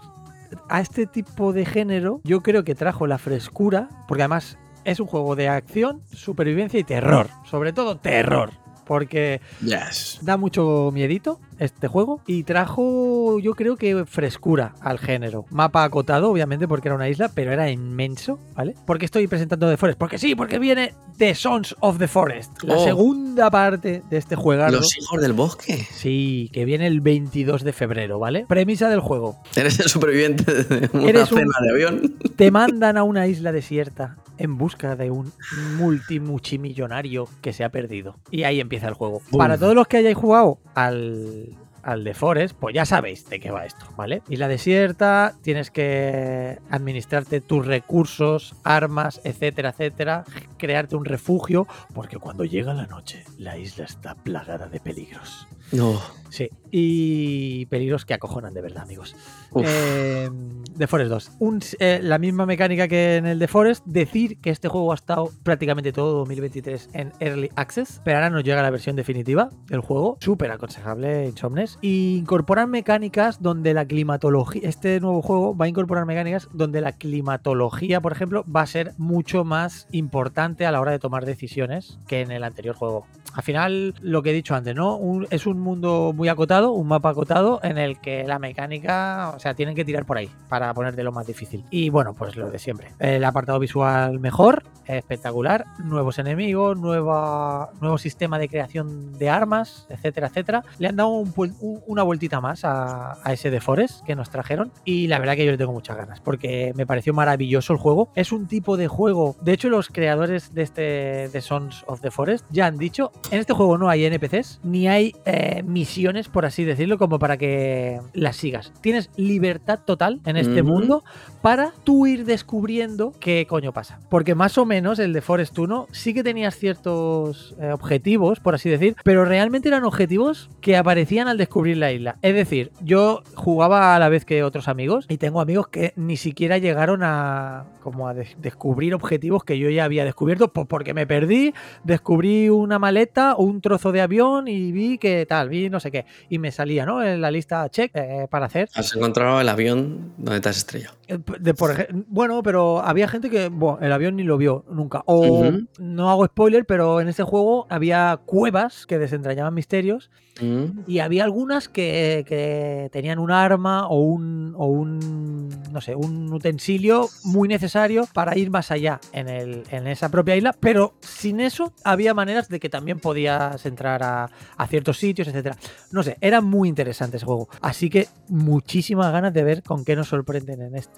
A este tipo de género, yo creo que trajo la frescura, porque además es un juego de acción, supervivencia y terror. Sobre todo terror. Porque Yes. da mucho miedito este juego y trajo yo creo que frescura al género. Mapa acotado, obviamente, porque era una isla, pero era inmenso, ¿vale? ¿Por qué estoy presentando The Forest? Porque sí, porque viene The Sons of the Forest, la Oh. segunda parte de este juego. Los hijos del bosque. Sí, que viene el 22 de febrero, ¿vale? Premisa del juego. Eres el superviviente de una Eres un- cena de avión. Te mandan a una isla desierta en busca de un multimuchimillonario que se ha perdido. Y ahí empieza el juego. Boom. Para todos los que hayáis jugado al, al de Forest, pues ya sabéis de qué va esto, ¿vale? Isla desierta, tienes que administrarte tus recursos, armas, etcétera, etcétera, crearte un refugio, porque cuando llega la noche, la isla está plagada de peligros. No. Sí, y peligros que acojonan de verdad, amigos. Eh, The Forest 2. Un- eh, la misma mecánica que en el The Forest. Decir que este juego ha estado prácticamente todo 2023 en Early Access. Pero ahora nos llega la versión definitiva del juego. Súper aconsejable, Insomnes. Y incorporar mecánicas donde la climatología. Este nuevo juego va a incorporar mecánicas donde la climatología, por ejemplo, va a ser mucho más importante a la hora de tomar decisiones que en el anterior juego. Al final, lo que he dicho antes, ¿no? Un- es un mundo muy acotado, un mapa acotado, en el que la mecánica, o sea, tienen que tirar por ahí para ponerte lo más difícil. Y bueno, pues lo de siempre. El apartado visual mejor, espectacular, nuevos enemigos, nueva, nuevo sistema de creación de armas, etcétera, etcétera. Le han dado un un- una vueltita más a, a ese de Forest que nos trajeron. Y la verdad que yo le tengo muchas ganas, porque me pareció maravilloso el juego. Es un tipo de juego. De hecho, los creadores de este de Sons of the Forest ya han dicho: en este juego no hay NPCs, ni hay eh, misiones, por así decirlo, como para que las sigas. Tienes libertad total en este mundo para tú ir descubriendo qué coño pasa. Porque más o menos el de Forest 1 sí que tenías ciertos eh, objetivos, por así decir, pero realmente eran objetivos que aparecían al descubrir la isla. Es decir, yo jugaba a la vez que otros amigos y tengo amigos que ni siquiera llegaron a como a des- descubrir objetivos que yo ya había descubierto pues porque me perdí, descubrí una maleta o un trozo de avión y vi que tal, no sé qué y me salía, ¿no? En la lista check eh, para hacer. Has encontrado el avión donde te has estrellado. Eh, de por bueno, pero había gente que bueno, el avión ni lo vio nunca. O no hago spoiler, pero en este juego había cuevas que desentrañaban misterios Mm. y había algunas que, que tenían un arma o un, o un, no sé, un utensilio muy necesario para ir más allá en, el, en esa propia isla, pero sin eso había maneras de que también podías entrar a, a ciertos sitios, etcétera. No sé, era muy interesante ese juego. Así que muchísimas ganas de ver con qué nos sorprenden en este...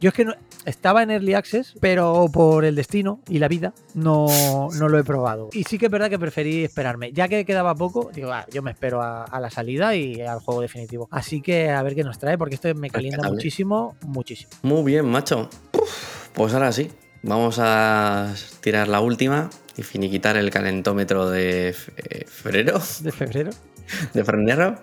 Yo es que no, estaba en Early Access, pero por el destino y la vida no, no lo he probado. Y sí que es verdad que preferí esperarme. Ya que quedaba poco, digo, ah, yo me espero a, a la salida y al juego definitivo. Así que a ver qué nos trae, porque esto me calienta muchísimo, muchísimo. Muy bien, macho. Uf, pues ahora sí. Vamos a tirar la última y finiquitar el calentómetro de fe- febrero. De febrero. *laughs* de Fernero.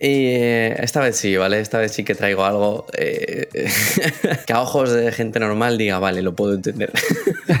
Y eh, esta vez sí, ¿vale? Esta vez sí que traigo algo eh, *laughs* que a ojos de gente normal diga, vale, lo puedo entender.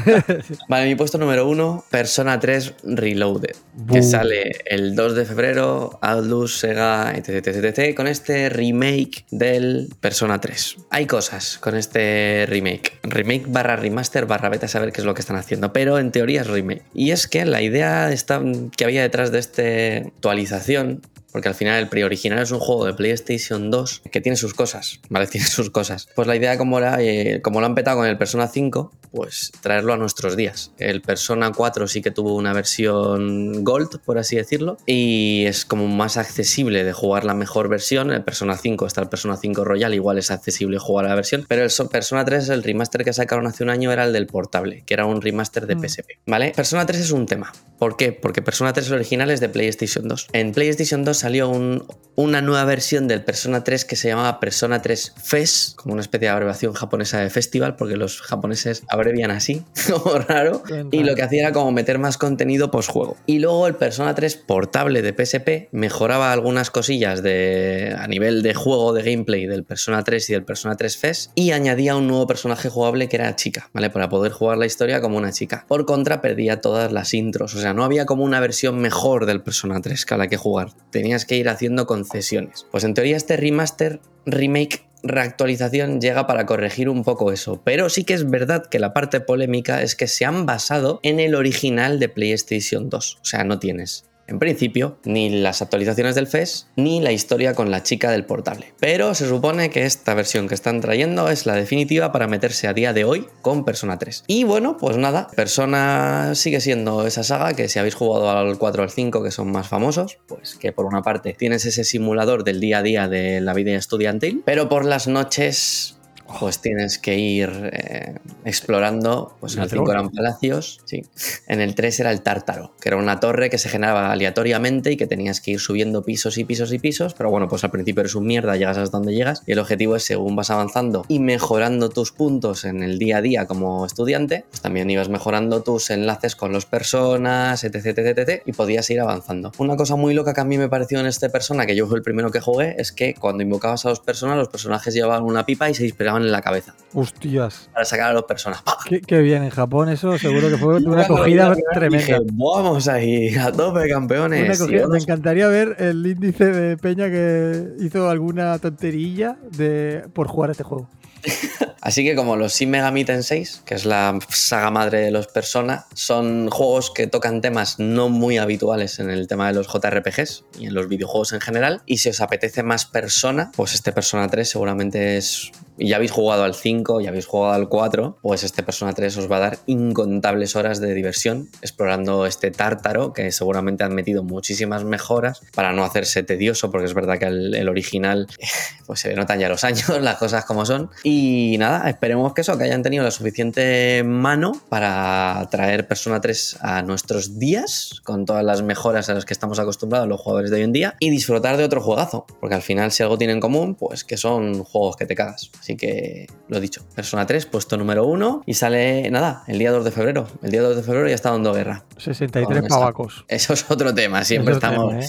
*laughs* vale, mi puesto número uno, Persona 3 Reloaded, que sale el 2 de febrero, Atlus, Sega, etc, etc, etc, con este remake del Persona 3. Hay cosas con este remake. Remake barra remaster barra beta, a saber qué es lo que están haciendo, pero en teoría es remake. Y es que la idea está, que había detrás de esta actualización atención. Porque al final el pre-original es un juego de PlayStation 2 que tiene sus cosas, *laughs* ¿vale? Tiene sus cosas. Pues la idea, como, era, eh, como lo han petado con el Persona 5, pues traerlo a nuestros días. El Persona 4 sí que tuvo una versión Gold, por así decirlo, y es como más accesible de jugar la mejor versión. El Persona 5 está el Persona 5 Royal, igual es accesible jugar la versión, pero el so- Persona 3, el remaster que sacaron hace un año era el del portable, que era un remaster de Mm. PSP, ¿vale? Persona 3 es un tema. ¿Por qué? Porque Persona 3 el original es de PlayStation 2. En PlayStation 2 salió un- una nueva versión del Persona 3 que se llamaba Persona 3 FES, como una especie de abreviación japonesa de festival, porque los japoneses abrevian así, *laughs* como raro. Bien Y lo que hacía era como meter más contenido post-juego. Y luego el Persona 3 portable de PSP mejoraba algunas cosillas de, a nivel de juego, de gameplay del Persona 3 y del Persona 3 FES y añadía un nuevo personaje jugable que era chica, ¿vale? Para poder jugar la historia como una chica. Por contra, perdía todas las intros, o sea, no había como una versión mejor del Persona 3 que a la que jugar. Tenías que ir haciendo concesiones. Pues en teoría este remaster, remake reactualización llega para corregir un poco eso, pero sí que es verdad que la parte polémica es que se han basado en el original de PlayStation 2, o sea, no tienes en principio, ni las actualizaciones del FES, ni la historia con la chica del portable. Pero se supone que esta versión que están trayendo es la definitiva para meterse a día de hoy con Persona 3. Y bueno, pues nada, Persona sigue siendo esa saga que si habéis jugado al 4 o al 5, que son más famosos, pues que por una parte tienes ese simulador del día a día de la vida estudiantil, pero por las noches pues tienes que ir eh, explorando. Pues en el 5 eran palacios, sí. En el 3 era el tártaro, que era una torre que se generaba aleatoriamente y que tenías que ir subiendo pisos y pisos y pisos. Pero bueno, pues al principio eres un mierda, llegas hasta donde llegas. Y el objetivo es, según vas avanzando y mejorando tus puntos en el día a día como estudiante, pues también ibas mejorando tus enlaces con las personas, etc, etc, etc, y podías ir avanzando. Una cosa muy loca que a mí me pareció en este persona, que yo fui el primero que jugué, es que cuando invocabas a dos personas, los personajes llevaban una pipa y se disparaban en la cabeza Hostias. para sacar a las personas. Qué, qué bien, en Japón eso seguro que fue una *laughs* acogida tremenda. Dije, vamos ahí, a tope, campeones. Me encantaría ver el índice de Peña que hizo alguna tonterilla de, por jugar a este juego. *laughs* Así que como los Shin Megami Tensei, que es la saga madre de los Persona, son juegos que tocan temas no muy habituales en el tema de los JRPGs y en los videojuegos en general. Y si os apetece más Persona, pues este Persona 3 seguramente es... Ya habéis jugado al 5, ya habéis jugado al 4, pues este Persona 3 os va a dar incontables horas de diversión explorando este tártaro, que seguramente han metido muchísimas mejoras para no hacerse tedioso, porque es verdad que el, original *laughs* pues se notan ya los años, *laughs* las cosas como son. Y nada, esperemos que eso, que hayan tenido la suficiente mano para traer Persona 3 a nuestros días, con todas las mejoras a las que estamos acostumbrados los jugadores de hoy en día, y disfrutar de otro juegazo, porque al final si algo tienen en común, pues que son juegos que te cagas. Que lo dicho, Persona 3, puesto número 1 y sale, nada, el día 2 de febrero. El día 2 de febrero ya está dando guerra. 63 Con pavacos. Eso es otro tema, siempre Es estamos... tema,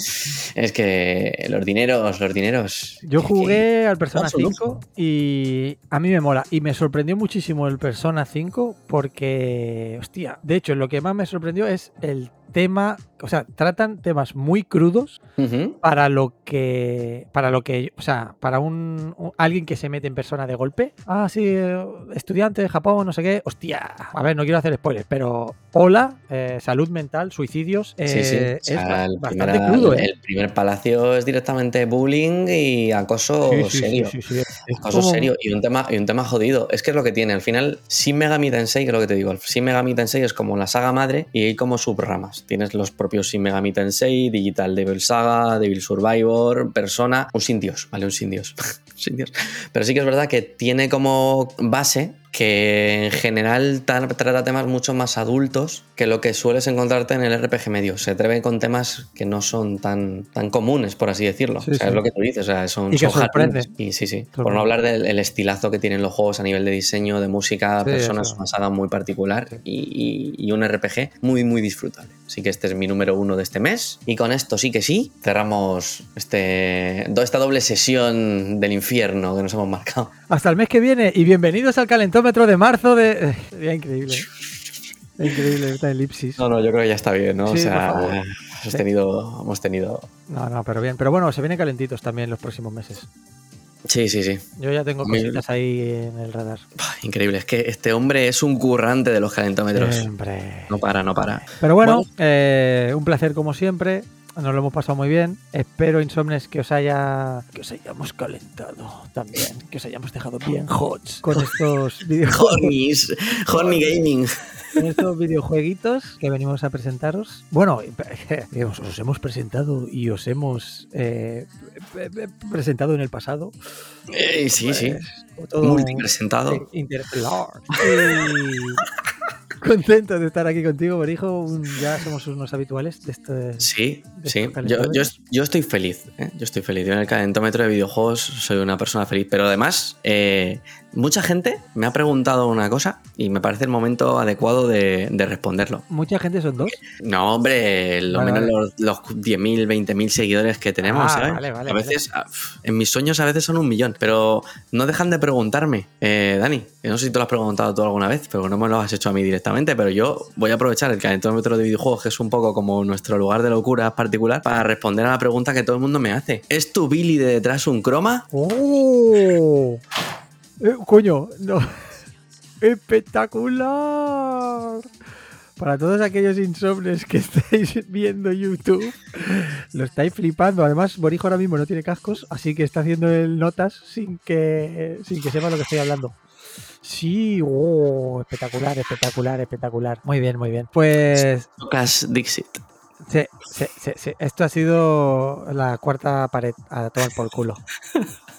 Es que los dineros, los dineros... Yo jugué al Persona Son su 5 y a mí me mola. Y me sorprendió muchísimo el Persona 5 porque, hostia, de hecho, lo que más me sorprendió es el tema, o sea, tratan temas muy crudos para lo que, para lo que, o sea, para un, un- alguien que se mete en persona de golpe. Ah, sí, estudiante de Japón, no sé qué. Hostia, a ver, no quiero hacer spoilers, pero hola, eh, salud mental, suicidios. Sí, sí. eh, O sea, es bastante primer, crudo, ¿eh? el primer palacio es directamente bullying y acoso Sí, sí, sí, serio. sí, sí. Acoso como- serio y un tema y un tema jodido. Es que es lo que tiene. Al final, Shin Megami Tensei, que es lo que te digo, el Shin Megami Tensei es como la saga madre y hay como subramas. Tienes los propios Shin Megami Tensei, Digital Devil Saga, Devil Survivor, Persona, un sin dios, ¿vale? Un sin dios. *laughs* sin dios. Pero sí que es verdad que tiene como base que en general ta- trata temas mucho más adultos que lo que sueles encontrarte en el RPG medio. Se atreve con temas que no son tan, tan comunes, por así decirlo. Sí, o sea, sí. es lo que tú dices. O sea, son, Y son. Y sí, sí. Por no hablar del el estilazo que tienen los juegos a nivel de diseño, de música, Sí, personas, una saga muy particular y, y- y un RPG muy, muy disfrutable. Así que este es mi número uno de este mes. Y con esto sí que sí, cerramos este, esta doble sesión del infierno que nos hemos marcado. Hasta el mes que viene y bienvenidos al de marzo de... Ya increíble. ¿eh? Increíble esta elipsis. No, no, yo creo que ya está bien, ¿no? Sí, o por sea, favor. hemos tenido, hemos tenido. No, no, pero bien. Pero bueno, se vienen calentitos también los próximos meses. Sí, sí, sí. Yo ya tengo cositas ahí en el radar. Increíble. Es que este hombre es un currante de los calentómetros. Siempre. No para, no para. Pero bueno, Bueno. eh, un placer como siempre. Nos lo hemos pasado muy bien. Espero, Insomnes, que os haya. que os hayamos calentado también. Que os hayamos dejado bien hot con estos *laughs* videojuegos. Horny Gaming. con estos videojueguitos que venimos a presentaros. Bueno, *laughs* digamos, os hemos presentado y os hemos eh, presentado en el pasado. Eh, sí, sí. Pues, todo Multipresentado. eh, interestelar. *laughs* Y *laughs* contento de estar aquí contigo, Borijo. Ya somos unos habituales de este. Sí, de sí. estos Yo, yo, calentadores. yo estoy feliz. ¿eh? Yo estoy feliz. Yo en el calentómetro de videojuegos soy una persona feliz. Pero además, eh, mucha gente me ha preguntado una cosa y me parece el momento adecuado de, de responderlo. Mucha gente son dos. No, hombre, lo Vale, menos vale. los, los 10.000, 20.000 seguidores que tenemos, Ah, ¿sabes? vale, vale, a veces, ah, en mis sueños a veces son un millón, pero no dejan de preguntarme. Eh, Dani, no sé si te lo has preguntado tú alguna vez, pero no me lo has hecho a mí directamente, pero yo voy a aprovechar el calentómetro de videojuegos, que es un poco como nuestro lugar de locura particular, para responder a la pregunta que todo el mundo me hace. ¿Es tu Billy de detrás un croma? ¡Oh! Eh, coño, no. *laughs* ¡Espectacular! Para todos aquellos insomnes que *laughs* estáis viendo YouTube, lo estáis flipando. Además, Borijo ahora mismo no tiene cascos, así que está haciendo el notas sin que, sin que sepa lo que estoy hablando. Sí, oh, espectacular, espectacular, espectacular. Muy bien, muy bien. Pues Tocas Dixit. Sí, sí, sí, sí. Esto ha sido la cuarta pared a tomar por culo. *laughs*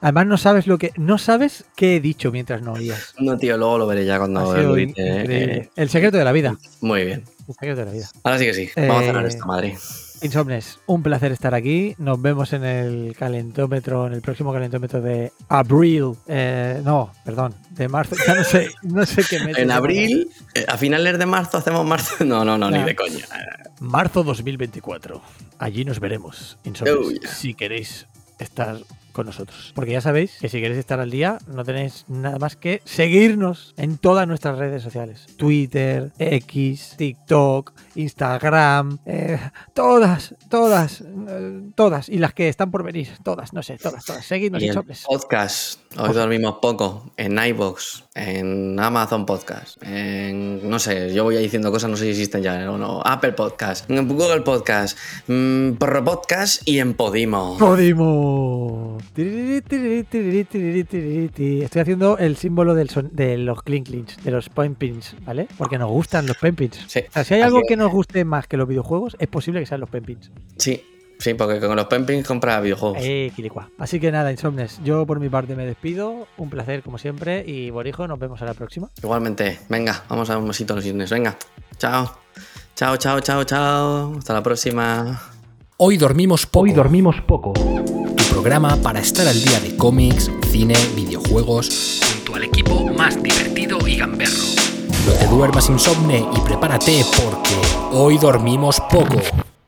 Además no sabes lo que no sabes qué he dicho mientras no oías. No, tío, luego lo veré ya cuando lo increíble. eh, El secreto de la vida. Muy bien. El secreto de la vida. Ahora sí que sí. Vamos a cerrar Eh, esta madre. Insomnes, un placer estar aquí. Nos vemos en el calentómetro, en el próximo calentómetro de abril. Eh, no, perdón, de marzo. Ya no sé, no sé qué *laughs* mes. En abril, eh, a finales de marzo hacemos marzo. *laughs* No, no, no, ni de coña. Marzo 2024. Allí nos veremos, Insomnes, Oh, yeah. si queréis estar nosotros. Porque ya sabéis que si queréis estar al día, no tenéis nada más que seguirnos en todas nuestras redes sociales. Twitter, X, TikTok, Instagram, eh, todas, todas, eh, todas. Y las que están por venir, todas, no sé, todas, todas. Seguidnos, Y Insomnes. podcast, hoy dormimos poco, en iBox, en Amazon Podcast, en, no sé, yo voy diciendo cosas, no sé si existen ya o no, Apple Podcast, Google Podcast, mm, Porro Podcast y en Podimo. Podimo. Estoy haciendo el símbolo del son- de los clink clinks, de los point pins, ¿vale? Porque nos gustan los point pins. Sí, O sea, si hay algo que nos guste más que los videojuegos, es posible que sean los point pins. Sí, sí, porque con los Pempins compra videojuegos. Eh, quilicua. Así que nada, Insomnes, yo por mi parte me despido. Un placer como siempre y Borijo, nos vemos a la próxima. Igualmente, venga, vamos a un besito a los cisnes, venga, chao. Chao, chao, chao, chao. Hasta la próxima. Hoy dormimos poco. Hoy dormimos poco. Tu programa para estar al día de cómics, cine, videojuegos, junto al equipo más divertido y gamberro. No te duermas insomne y prepárate porque hoy dormimos poco.